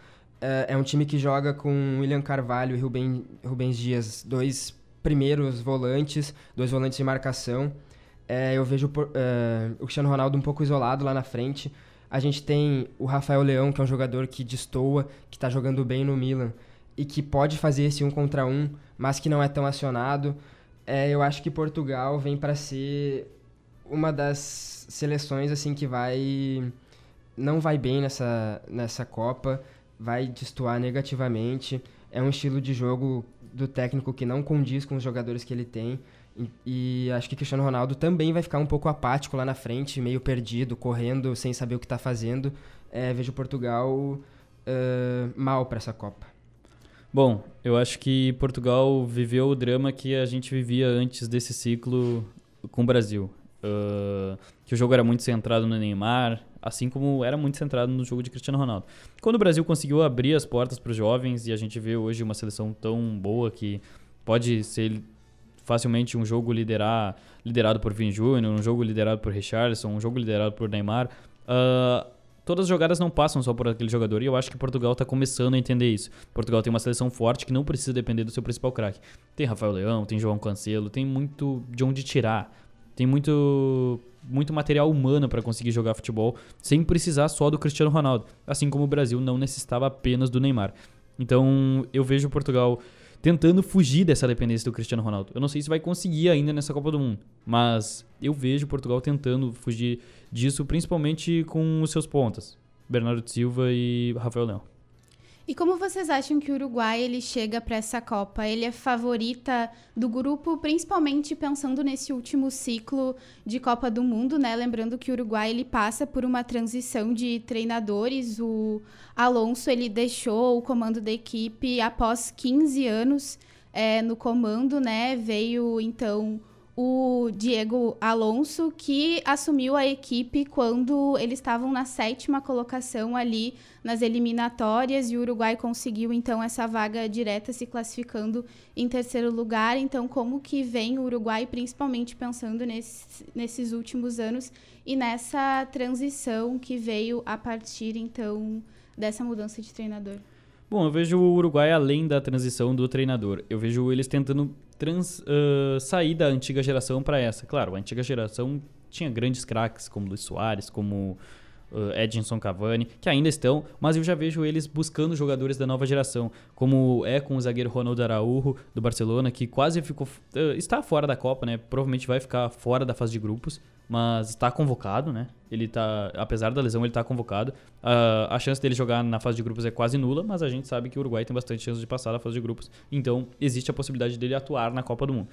[SPEAKER 4] É um time que joga com William Carvalho e Rubens Dias, dois primeiros volantes, dois volantes de marcação. eu vejo o Cristiano Ronaldo um pouco isolado lá na frente, a gente tem o Rafael Leão, que é um jogador que destoa, que está jogando bem no Milan e que pode fazer esse um contra um, mas que não é tão acionado. É, eu acho que Portugal vem para ser uma das seleções assim que vai não vai bem nessa nessa Copa, vai destoar negativamente. É um estilo de jogo do técnico que não condiz com os jogadores que ele tem. E, e, acho que Cristiano Ronaldo também vai ficar um pouco apático lá na frente, meio perdido, correndo, sem saber o que está fazendo. É, vejo Portugal uh, mal para essa Copa.
[SPEAKER 5] Bom, eu acho que Portugal viveu o drama que a gente vivia antes desse ciclo com o Brasil. Uh, que o jogo era muito centrado no Neymar, assim como era muito centrado no jogo de Cristiano Ronaldo. Quando o Brasil conseguiu abrir as portas para os jovens e a gente vê hoje uma seleção tão boa que pode ser facilmente um jogo liderar, liderado por Vin Júnior, um jogo liderado por Richardson, um jogo liderado por Neymar. Uh, todas as jogadas não passam só por aquele jogador e eu acho que Portugal está começando a entender isso. Portugal tem uma seleção forte que não precisa depender do seu principal craque. Tem Rafael Leão, tem João Cancelo, tem muito de onde tirar. Tem muito muito material humano para conseguir jogar futebol sem precisar só do Cristiano Ronaldo, assim como o Brasil não necessitava apenas do Neymar. Então, eu vejo Portugal tentando fugir dessa dependência do Cristiano Ronaldo. Eu não sei se vai conseguir ainda nessa Copa do Mundo, mas eu vejo Portugal tentando fugir disso, principalmente com os seus pontas, Bernardo Silva e Rafael Leão.
[SPEAKER 3] E como vocês acham que o Uruguai ele chega para essa Copa? Ele é favorita do grupo, principalmente pensando nesse último ciclo de Copa do Mundo, né? Lembrando que o Uruguai ele passa por uma transição de treinadores. O Alonso ele deixou o comando da equipe após 15 anos é, no comando, né? Veio então o Diego Alonso, que assumiu a equipe quando eles estavam na sétima colocação ali nas eliminatórias e o Uruguai conseguiu então essa vaga direta se classificando em terceiro lugar. Então, como que vem o Uruguai, principalmente pensando nesse, nesses últimos anos e nessa transição que veio a partir então dessa mudança de treinador?
[SPEAKER 5] Bom, eu vejo o Uruguai além da transição do treinador. Eu vejo eles tentando trans, uh, sair da antiga geração para essa. Claro, a antiga geração tinha grandes craques como Luiz Soares, como Edinson Cavani, que ainda estão, mas eu já vejo eles buscando jogadores da nova geração, como é com o zagueiro Ronaldo Araújo do Barcelona, que quase ficou uh, está fora da Copa, né? Provavelmente vai ficar fora da fase de grupos, mas está convocado, né? Ele tá, apesar da lesão, ele está convocado. Uh, a chance dele jogar na fase de grupos é quase nula, mas a gente sabe que o Uruguai tem bastante chance de passar da fase de grupos, então existe a possibilidade dele atuar na Copa do Mundo.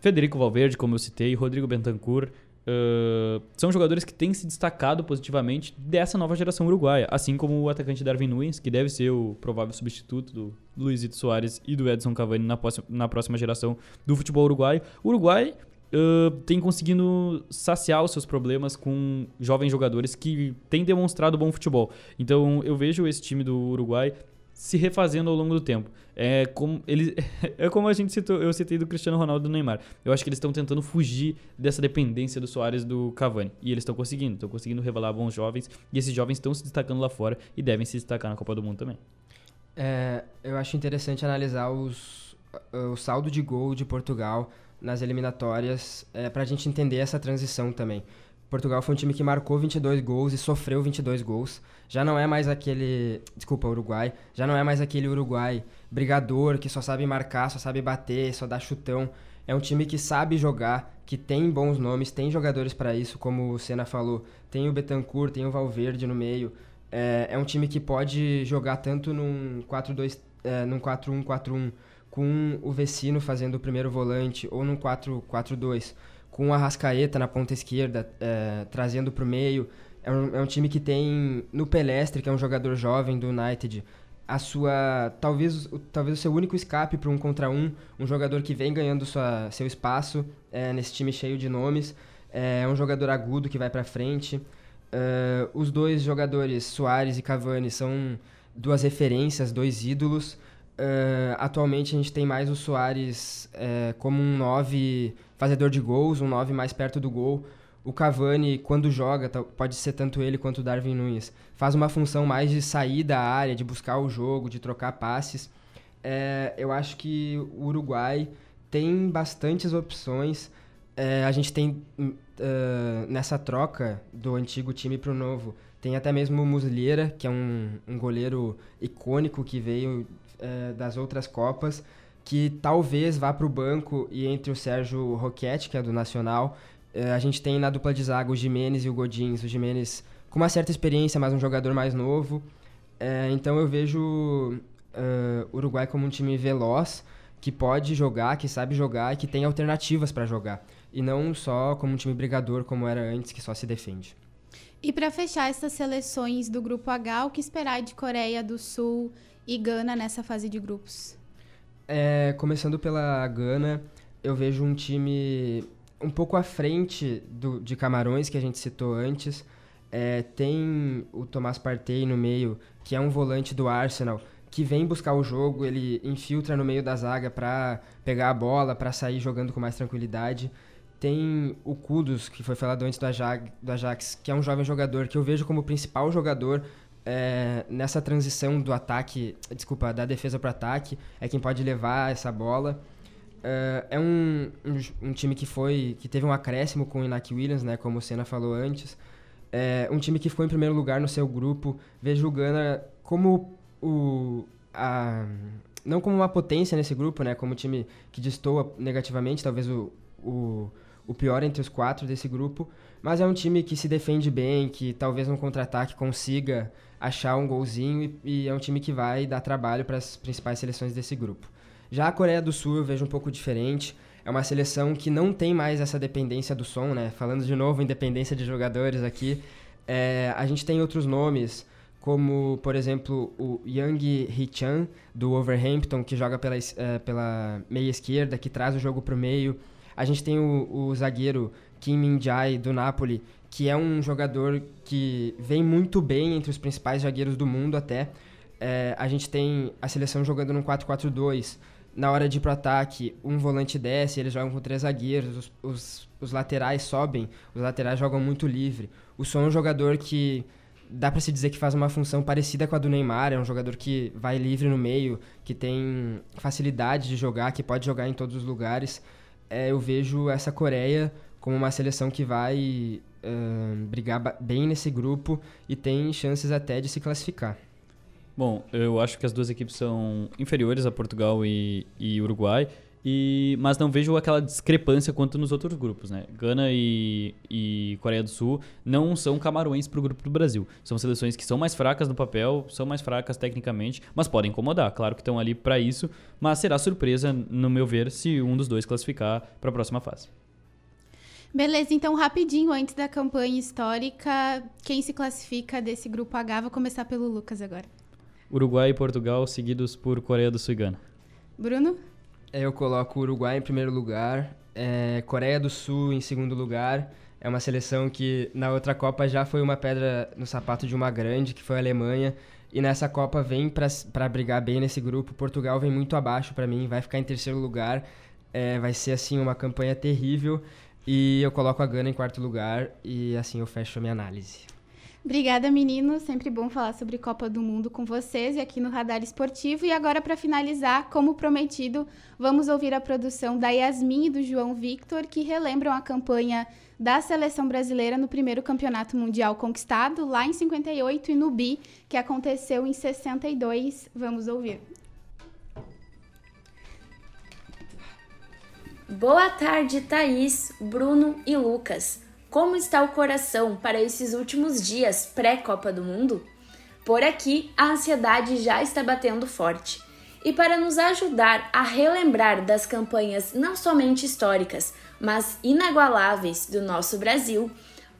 [SPEAKER 5] Federico Valverde, como eu citei, Rodrigo Bentancur, Uh, são jogadores que têm se destacado positivamente dessa nova geração uruguaia, assim como o atacante Darwin Nunes, que deve ser o provável substituto do Luizito Soares e do Edson Cavani na, próxima, na próxima geração do futebol uruguaio. O Uruguai uh, tem conseguido saciar os seus problemas com jovens jogadores que têm demonstrado bom futebol. Então eu vejo esse time do Uruguai se refazendo ao longo do tempo. É como, ele, é como a gente citou, eu citei do Cristiano Ronaldo e do Neymar. Eu acho que eles estão tentando fugir dessa dependência do Soares do Cavani. E eles estão conseguindo, estão conseguindo revelar bons jovens. E esses jovens estão se destacando lá fora e devem se destacar na Copa do Mundo também.
[SPEAKER 4] É, eu acho interessante analisar os, o saldo de gol de Portugal nas eliminatórias é, para a gente entender essa transição também. Portugal foi um time que marcou 22 gols e sofreu 22 gols. Já não é mais aquele. Desculpa, Uruguai. Já não é mais aquele Uruguai brigador que só sabe marcar, só sabe bater, só dá chutão. É um time que sabe jogar, que tem bons nomes, tem jogadores para isso, como o Senna falou. Tem o Betancourt, tem o Valverde no meio. É, é um time que pode jogar tanto num 4-2, é, num 4-1-4-1, com o Vecino fazendo o primeiro volante, ou num 4-4-2, com a Rascaeta na ponta esquerda, é, trazendo para o meio. É um, é um time que tem no Pelestre, que é um jogador jovem do United, a sua talvez talvez o seu único escape para um contra um um jogador que vem ganhando sua, seu espaço é, nesse time cheio de nomes. É um jogador agudo que vai para frente. Uh, os dois jogadores Soares e Cavani são duas referências dois ídolos. Uh, atualmente a gente tem mais o Soares é, como um nove fazedor de gols um nove mais perto do gol o Cavani, quando joga, pode ser tanto ele quanto o Darwin Nunes, faz uma função mais de sair da área, de buscar o jogo, de trocar passes. É, eu acho que o Uruguai tem bastantes opções. É, a gente tem uh, nessa troca do antigo time para o novo, tem até mesmo o Muslera, que é um, um goleiro icônico que veio uh, das outras Copas, que talvez vá para o banco e entre o Sérgio Roquete, que é do Nacional, é, a gente tem na dupla de zaga o Jimenez e o Godins. O Jimenez com uma certa experiência, mas um jogador mais novo. É, então eu vejo uh, o Uruguai como um time veloz, que pode jogar, que sabe jogar e que tem alternativas para jogar. E não só como um time brigador como era antes, que só se defende.
[SPEAKER 3] E para fechar essas seleções do grupo H, o que esperar de Coreia do Sul e Gana nessa fase de grupos?
[SPEAKER 4] É, começando pela Gana, eu vejo um time um pouco à frente do, de Camarões, que a gente citou antes. É, tem o Tomás Partey no meio, que é um volante do Arsenal, que vem buscar o jogo, ele infiltra no meio da zaga para pegar a bola, para sair jogando com mais tranquilidade. Tem o Kudos, que foi falado antes do Ajax, do Ajax, que é um jovem jogador que eu vejo como principal jogador é, nessa transição do ataque, desculpa, da defesa para ataque, é quem pode levar essa bola. Uh, é um, um, um, time que foi que teve um acréscimo com o Inaki Williams, né, como o Senna falou antes. É um time que ficou em primeiro lugar no seu grupo. Vejo o Gana como o a, não como uma potência nesse grupo, né, como um time que destoa negativamente, talvez o, o, o pior entre os quatro desse grupo, mas é um time que se defende bem, que talvez no contra-ataque consiga achar um golzinho e, e é um time que vai dar trabalho para as principais seleções desse grupo. Já a Coreia do Sul eu vejo um pouco diferente. É uma seleção que não tem mais essa dependência do som, né? Falando de novo independência de jogadores aqui, é, a gente tem outros nomes, como, por exemplo, o Young Hee-chan, do Overhampton, que joga pela, é, pela meia esquerda, que traz o jogo para o meio. A gente tem o, o zagueiro Kim Min-jae, do Napoli, que é um jogador que vem muito bem entre os principais zagueiros do mundo até. É, a gente tem a seleção jogando no 4-4-2, na hora de ir pro ataque, um volante desce, eles jogam com três zagueiros, os, os, os, laterais sobem, os laterais jogam muito livre. O Son é um jogador que dá para se dizer que faz uma função parecida com a do Neymar, é um jogador que vai livre no meio, que tem facilidade de jogar, que pode jogar em todos os lugares. É, eu vejo essa Coreia como uma seleção que vai uh, brigar bem nesse grupo e tem chances até de se classificar.
[SPEAKER 5] Bom, eu acho que as duas equipes são inferiores a Portugal e, e Uruguai, e, mas não vejo aquela discrepância quanto nos outros grupos, né? Gana e, e Coreia do Sul não são camarões para o grupo do Brasil. São seleções que são mais fracas no papel, são mais fracas tecnicamente, mas podem incomodar. Claro que estão ali para isso, mas será surpresa, no meu ver, se um dos dois classificar para a próxima fase.
[SPEAKER 3] Beleza, então rapidinho, antes da campanha histórica, quem se classifica desse grupo H? Vou começar pelo Lucas agora.
[SPEAKER 5] Uruguai e Portugal, seguidos por Coreia do Sul e Gana.
[SPEAKER 3] Bruno?
[SPEAKER 4] É, eu coloco o Uruguai em primeiro lugar, é, Coreia do Sul em segundo lugar. É uma seleção que na outra Copa já foi uma pedra no sapato de uma grande, que foi a Alemanha. E nessa Copa vem para brigar bem nesse grupo. Portugal vem muito abaixo para mim, vai ficar em terceiro lugar. É, vai ser assim uma campanha terrível. E eu coloco a Gana em quarto lugar e assim eu fecho a minha análise.
[SPEAKER 3] Obrigada, meninos. Sempre bom falar sobre Copa do Mundo com vocês e aqui no Radar Esportivo. E agora, para finalizar, como prometido, vamos ouvir a produção da Yasmin e do João Victor, que relembram a campanha da seleção brasileira no primeiro campeonato mundial conquistado lá em 58 e no BI, que aconteceu em 62. Vamos ouvir.
[SPEAKER 6] Boa tarde, Thaís, Bruno e Lucas. Como está o coração para esses últimos dias pré-Copa do Mundo? Por aqui, a ansiedade já está batendo forte. E para nos ajudar a relembrar das campanhas não somente históricas, mas inagualáveis do nosso Brasil,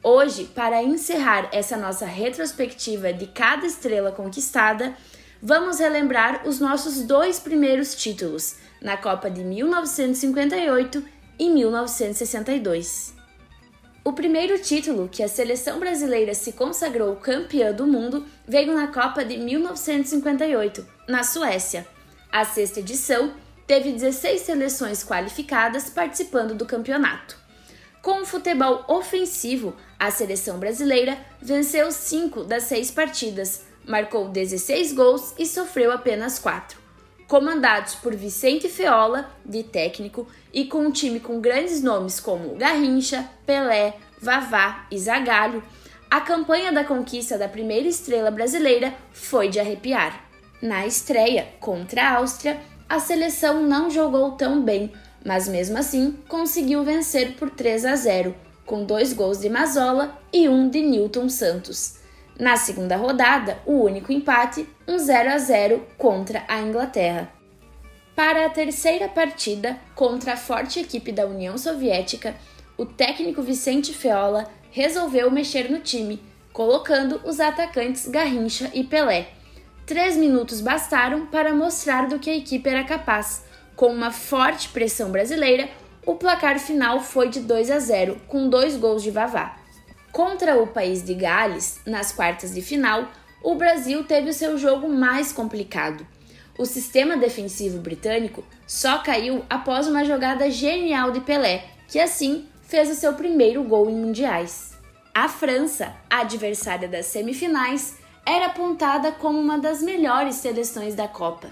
[SPEAKER 6] hoje, para encerrar essa nossa retrospectiva de cada estrela conquistada, vamos relembrar os nossos dois primeiros títulos na Copa de 1958 e 1962. O primeiro título que a seleção brasileira se consagrou campeã do mundo veio na Copa de 1958, na Suécia. A sexta edição teve 16 seleções qualificadas participando do campeonato. Com um futebol ofensivo, a seleção brasileira venceu 5 das 6 partidas, marcou 16 gols e sofreu apenas 4 comandados por Vicente Feola, de técnico, e com um time com grandes nomes como Garrincha, Pelé, Vavá e Zagallo, a campanha da conquista da primeira estrela brasileira foi de arrepiar. Na estreia contra a Áustria, a seleção não jogou tão bem, mas mesmo assim conseguiu vencer por 3 a 0, com dois gols de Mazola e um de Newton Santos. Na segunda rodada, o único empate, um 0 a 0 contra a Inglaterra. Para a terceira partida, contra a forte equipe da União Soviética, o técnico Vicente Feola resolveu mexer no time, colocando os atacantes Garrincha e Pelé. Três minutos bastaram para mostrar do que a equipe era capaz. Com uma forte pressão brasileira, o placar final foi de 2 a 0, com dois gols de Vavá. Contra o país de Gales, nas quartas de final, o Brasil teve o seu jogo mais complicado. O sistema defensivo britânico só caiu após uma jogada genial de Pelé, que assim fez o seu primeiro gol em mundiais. A França, a adversária das semifinais, era apontada como uma das melhores seleções da Copa.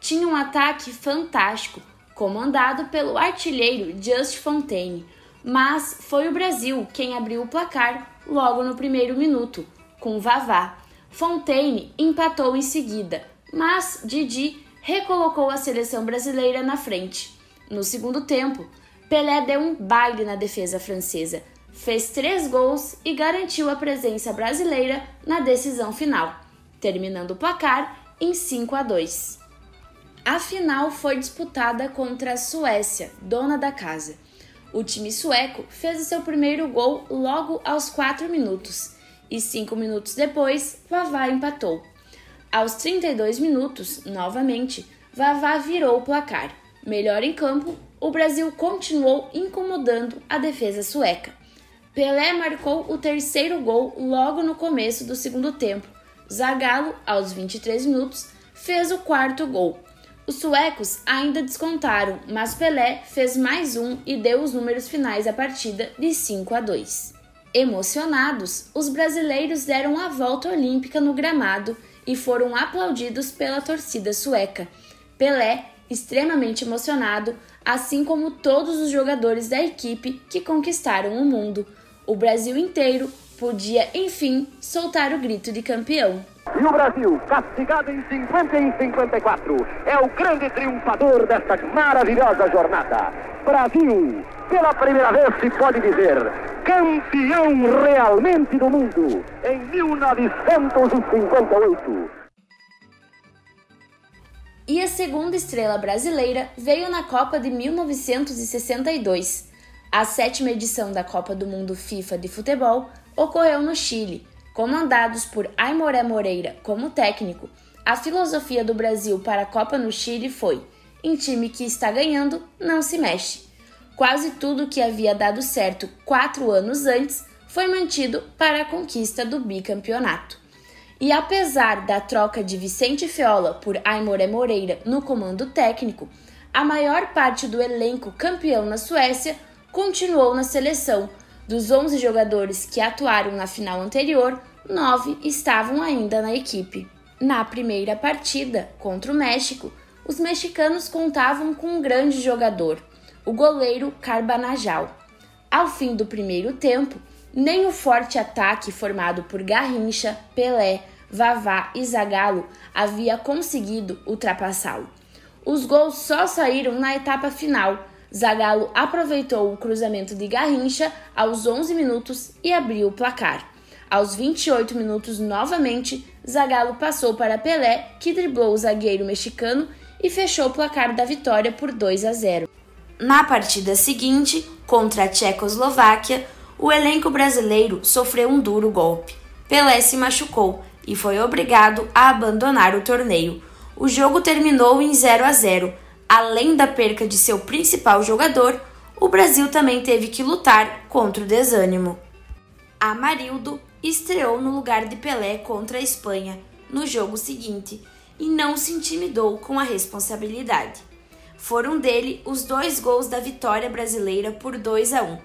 [SPEAKER 6] Tinha um ataque fantástico, comandado pelo artilheiro Just Fontaine, mas foi o Brasil quem abriu o placar logo no primeiro minuto, com Vavá. Fontaine empatou em seguida, mas Didi recolocou a seleção brasileira na frente. No segundo tempo, Pelé deu um baile na defesa francesa, fez três gols e garantiu a presença brasileira na decisão final, terminando o placar em 5 a 2. A final foi disputada contra a Suécia, dona da casa. O time sueco fez o seu primeiro gol logo aos 4 minutos e 5 minutos depois, Vavá empatou. Aos 32 minutos, novamente, Vavá virou o placar. Melhor em campo, o Brasil continuou incomodando a defesa sueca. Pelé marcou o terceiro gol logo no começo do segundo tempo. Zagallo, aos 23 minutos, fez o quarto gol. Os suecos ainda descontaram, mas Pelé fez mais um e deu os números finais da partida de 5 a 2. Emocionados, os brasileiros deram a volta olímpica no gramado e foram aplaudidos pela torcida sueca. Pelé, extremamente emocionado, assim como todos os jogadores da equipe que conquistaram o mundo. O Brasil inteiro podia, enfim, soltar o grito de campeão.
[SPEAKER 7] E o Brasil, castigado em 50 e 54, é o grande triunfador desta maravilhosa jornada. Brasil, pela primeira vez se pode dizer, campeão realmente do mundo em 1958.
[SPEAKER 6] E a segunda estrela brasileira veio na Copa de 1962. A sétima edição da Copa do Mundo FIFA de futebol ocorreu no Chile Comandados por Aimoré Moreira como técnico, a filosofia do Brasil para a Copa no Chile foi: em time que está ganhando, não se mexe. Quase tudo que havia dado certo quatro anos antes foi mantido para a conquista do bicampeonato. E apesar da troca de Vicente Feola por Aimoré Moreira no comando técnico, a maior parte do elenco campeão na Suécia continuou na seleção, dos 11 jogadores que atuaram na final anterior, nove estavam ainda na equipe. Na primeira partida, contra o México, os mexicanos contavam com um grande jogador, o goleiro Carbanajal. Ao fim do primeiro tempo, nem o forte ataque formado por Garrincha, Pelé, Vavá e Zagallo havia conseguido ultrapassá-lo. Os gols só saíram na etapa final. Zagallo aproveitou o cruzamento de Garrincha aos 11 minutos e abriu o placar. Aos 28 minutos, novamente, Zagallo passou para Pelé, que driblou o zagueiro mexicano e fechou o placar da vitória por 2 a 0. Na partida seguinte, contra a Tchecoslováquia, o elenco brasileiro sofreu um duro golpe. Pelé se machucou e foi obrigado a abandonar o torneio. O jogo terminou em 0 a 0. Além da perca de seu principal jogador, o Brasil também teve que lutar contra o desânimo. Amarildo estreou no lugar de Pelé contra a Espanha no jogo seguinte e não se intimidou com a responsabilidade. Foram dele os dois gols da vitória brasileira por 2 a 1.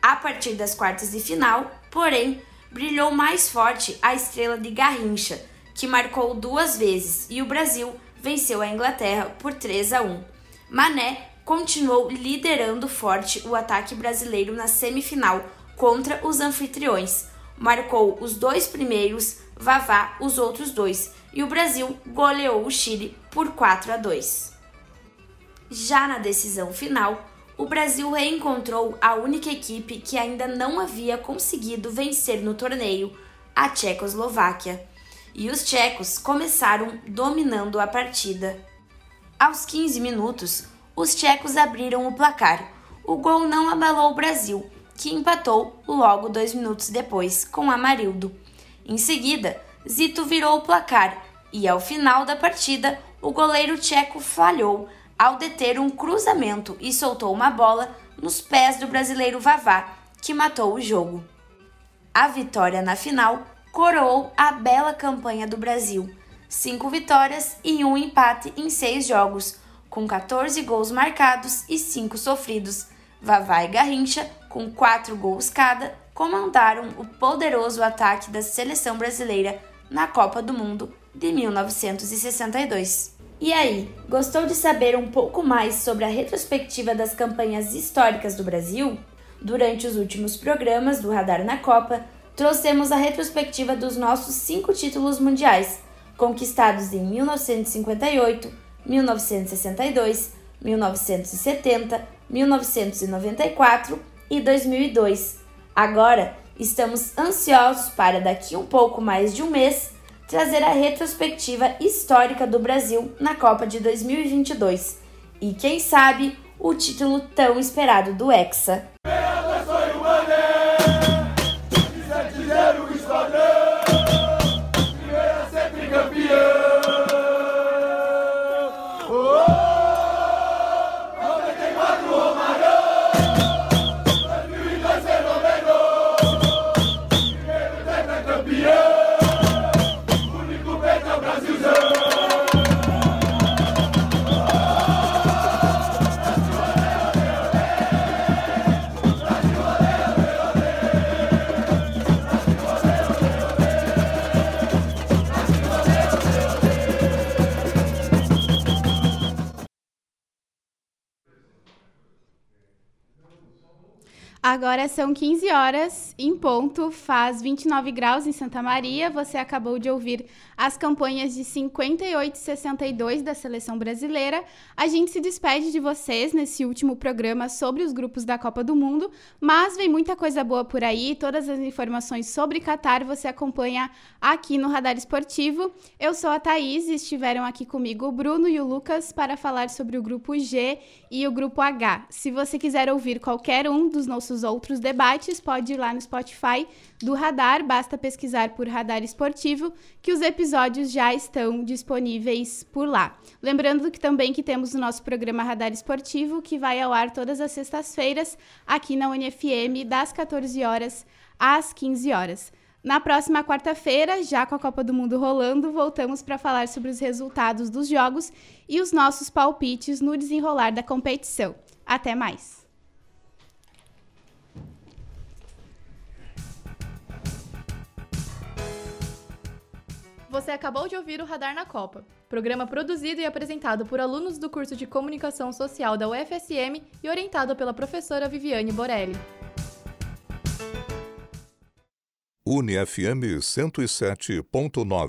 [SPEAKER 6] A partir das quartas de final, porém, brilhou mais forte a estrela de Garrincha, que marcou duas vezes e o Brasil venceu a Inglaterra por 3 a 1. Mané continuou liderando forte o ataque brasileiro na semifinal contra os anfitriões, marcou os dois primeiros, Vavá os outros dois, e o Brasil goleou o Chile por 4 a 2. Já na decisão final, o Brasil reencontrou a única equipe que ainda não havia conseguido vencer no torneio, a Tchecoslováquia. E os tchecos começaram dominando a partida. Aos 15 minutos, os tchecos abriram o placar. O gol não abalou o Brasil, que empatou logo dois minutos depois com Amarildo. Em seguida, Zito virou o placar e, ao final da partida, o goleiro tcheco falhou ao deter um cruzamento e soltou uma bola nos pés do brasileiro Vavá, que matou o jogo. A vitória na final coroou a bela campanha do Brasil: cinco vitórias e um empate em seis jogos, com 14 gols marcados e cinco sofridos. Vavá e Garrincha com quatro gols cada, comandaram o poderoso ataque da seleção brasileira na Copa do Mundo de 1962. E aí, gostou de saber um pouco mais sobre a retrospectiva das campanhas históricas do Brasil? Durante os últimos programas do Radar na Copa, trouxemos a retrospectiva dos nossos cinco títulos mundiais, conquistados em 1958, 1962, 1970, 1994 e 2002. Agora, estamos ansiosos para daqui um pouco mais de um mês trazer a retrospectiva histórica do Brasil na Copa de 2022 e quem sabe o título tão esperado do Hexa.
[SPEAKER 3] Agora são 15 horas em ponto, faz 29 graus em Santa Maria. Você acabou de ouvir as campanhas de 58 e 62 da seleção brasileira. A gente se despede de vocês nesse último programa sobre os grupos da Copa do Mundo, mas vem muita coisa boa por aí. Todas as informações sobre Qatar você acompanha aqui no Radar Esportivo. Eu sou a Thaís e estiveram aqui comigo o Bruno e o Lucas para falar sobre o grupo G e o grupo H. Se você quiser ouvir qualquer um dos nossos outros debates, pode ir lá no Spotify do Radar, basta pesquisar por Radar Esportivo, que os episódios já estão disponíveis por lá. Lembrando que também que temos o nosso programa Radar Esportivo, que vai ao ar todas as sextas-feiras aqui na UniFM, das 14 horas às 15 horas. Na próxima quarta-feira, já com a Copa do Mundo rolando, voltamos para falar sobre os resultados dos jogos e os nossos palpites no desenrolar da competição. Até mais!
[SPEAKER 2] Você acabou de ouvir o Radar na Copa, programa produzido e apresentado por alunos do curso de Comunicação Social da UFSM e orientado pela professora Viviane Borelli.
[SPEAKER 8] UniFM 107.9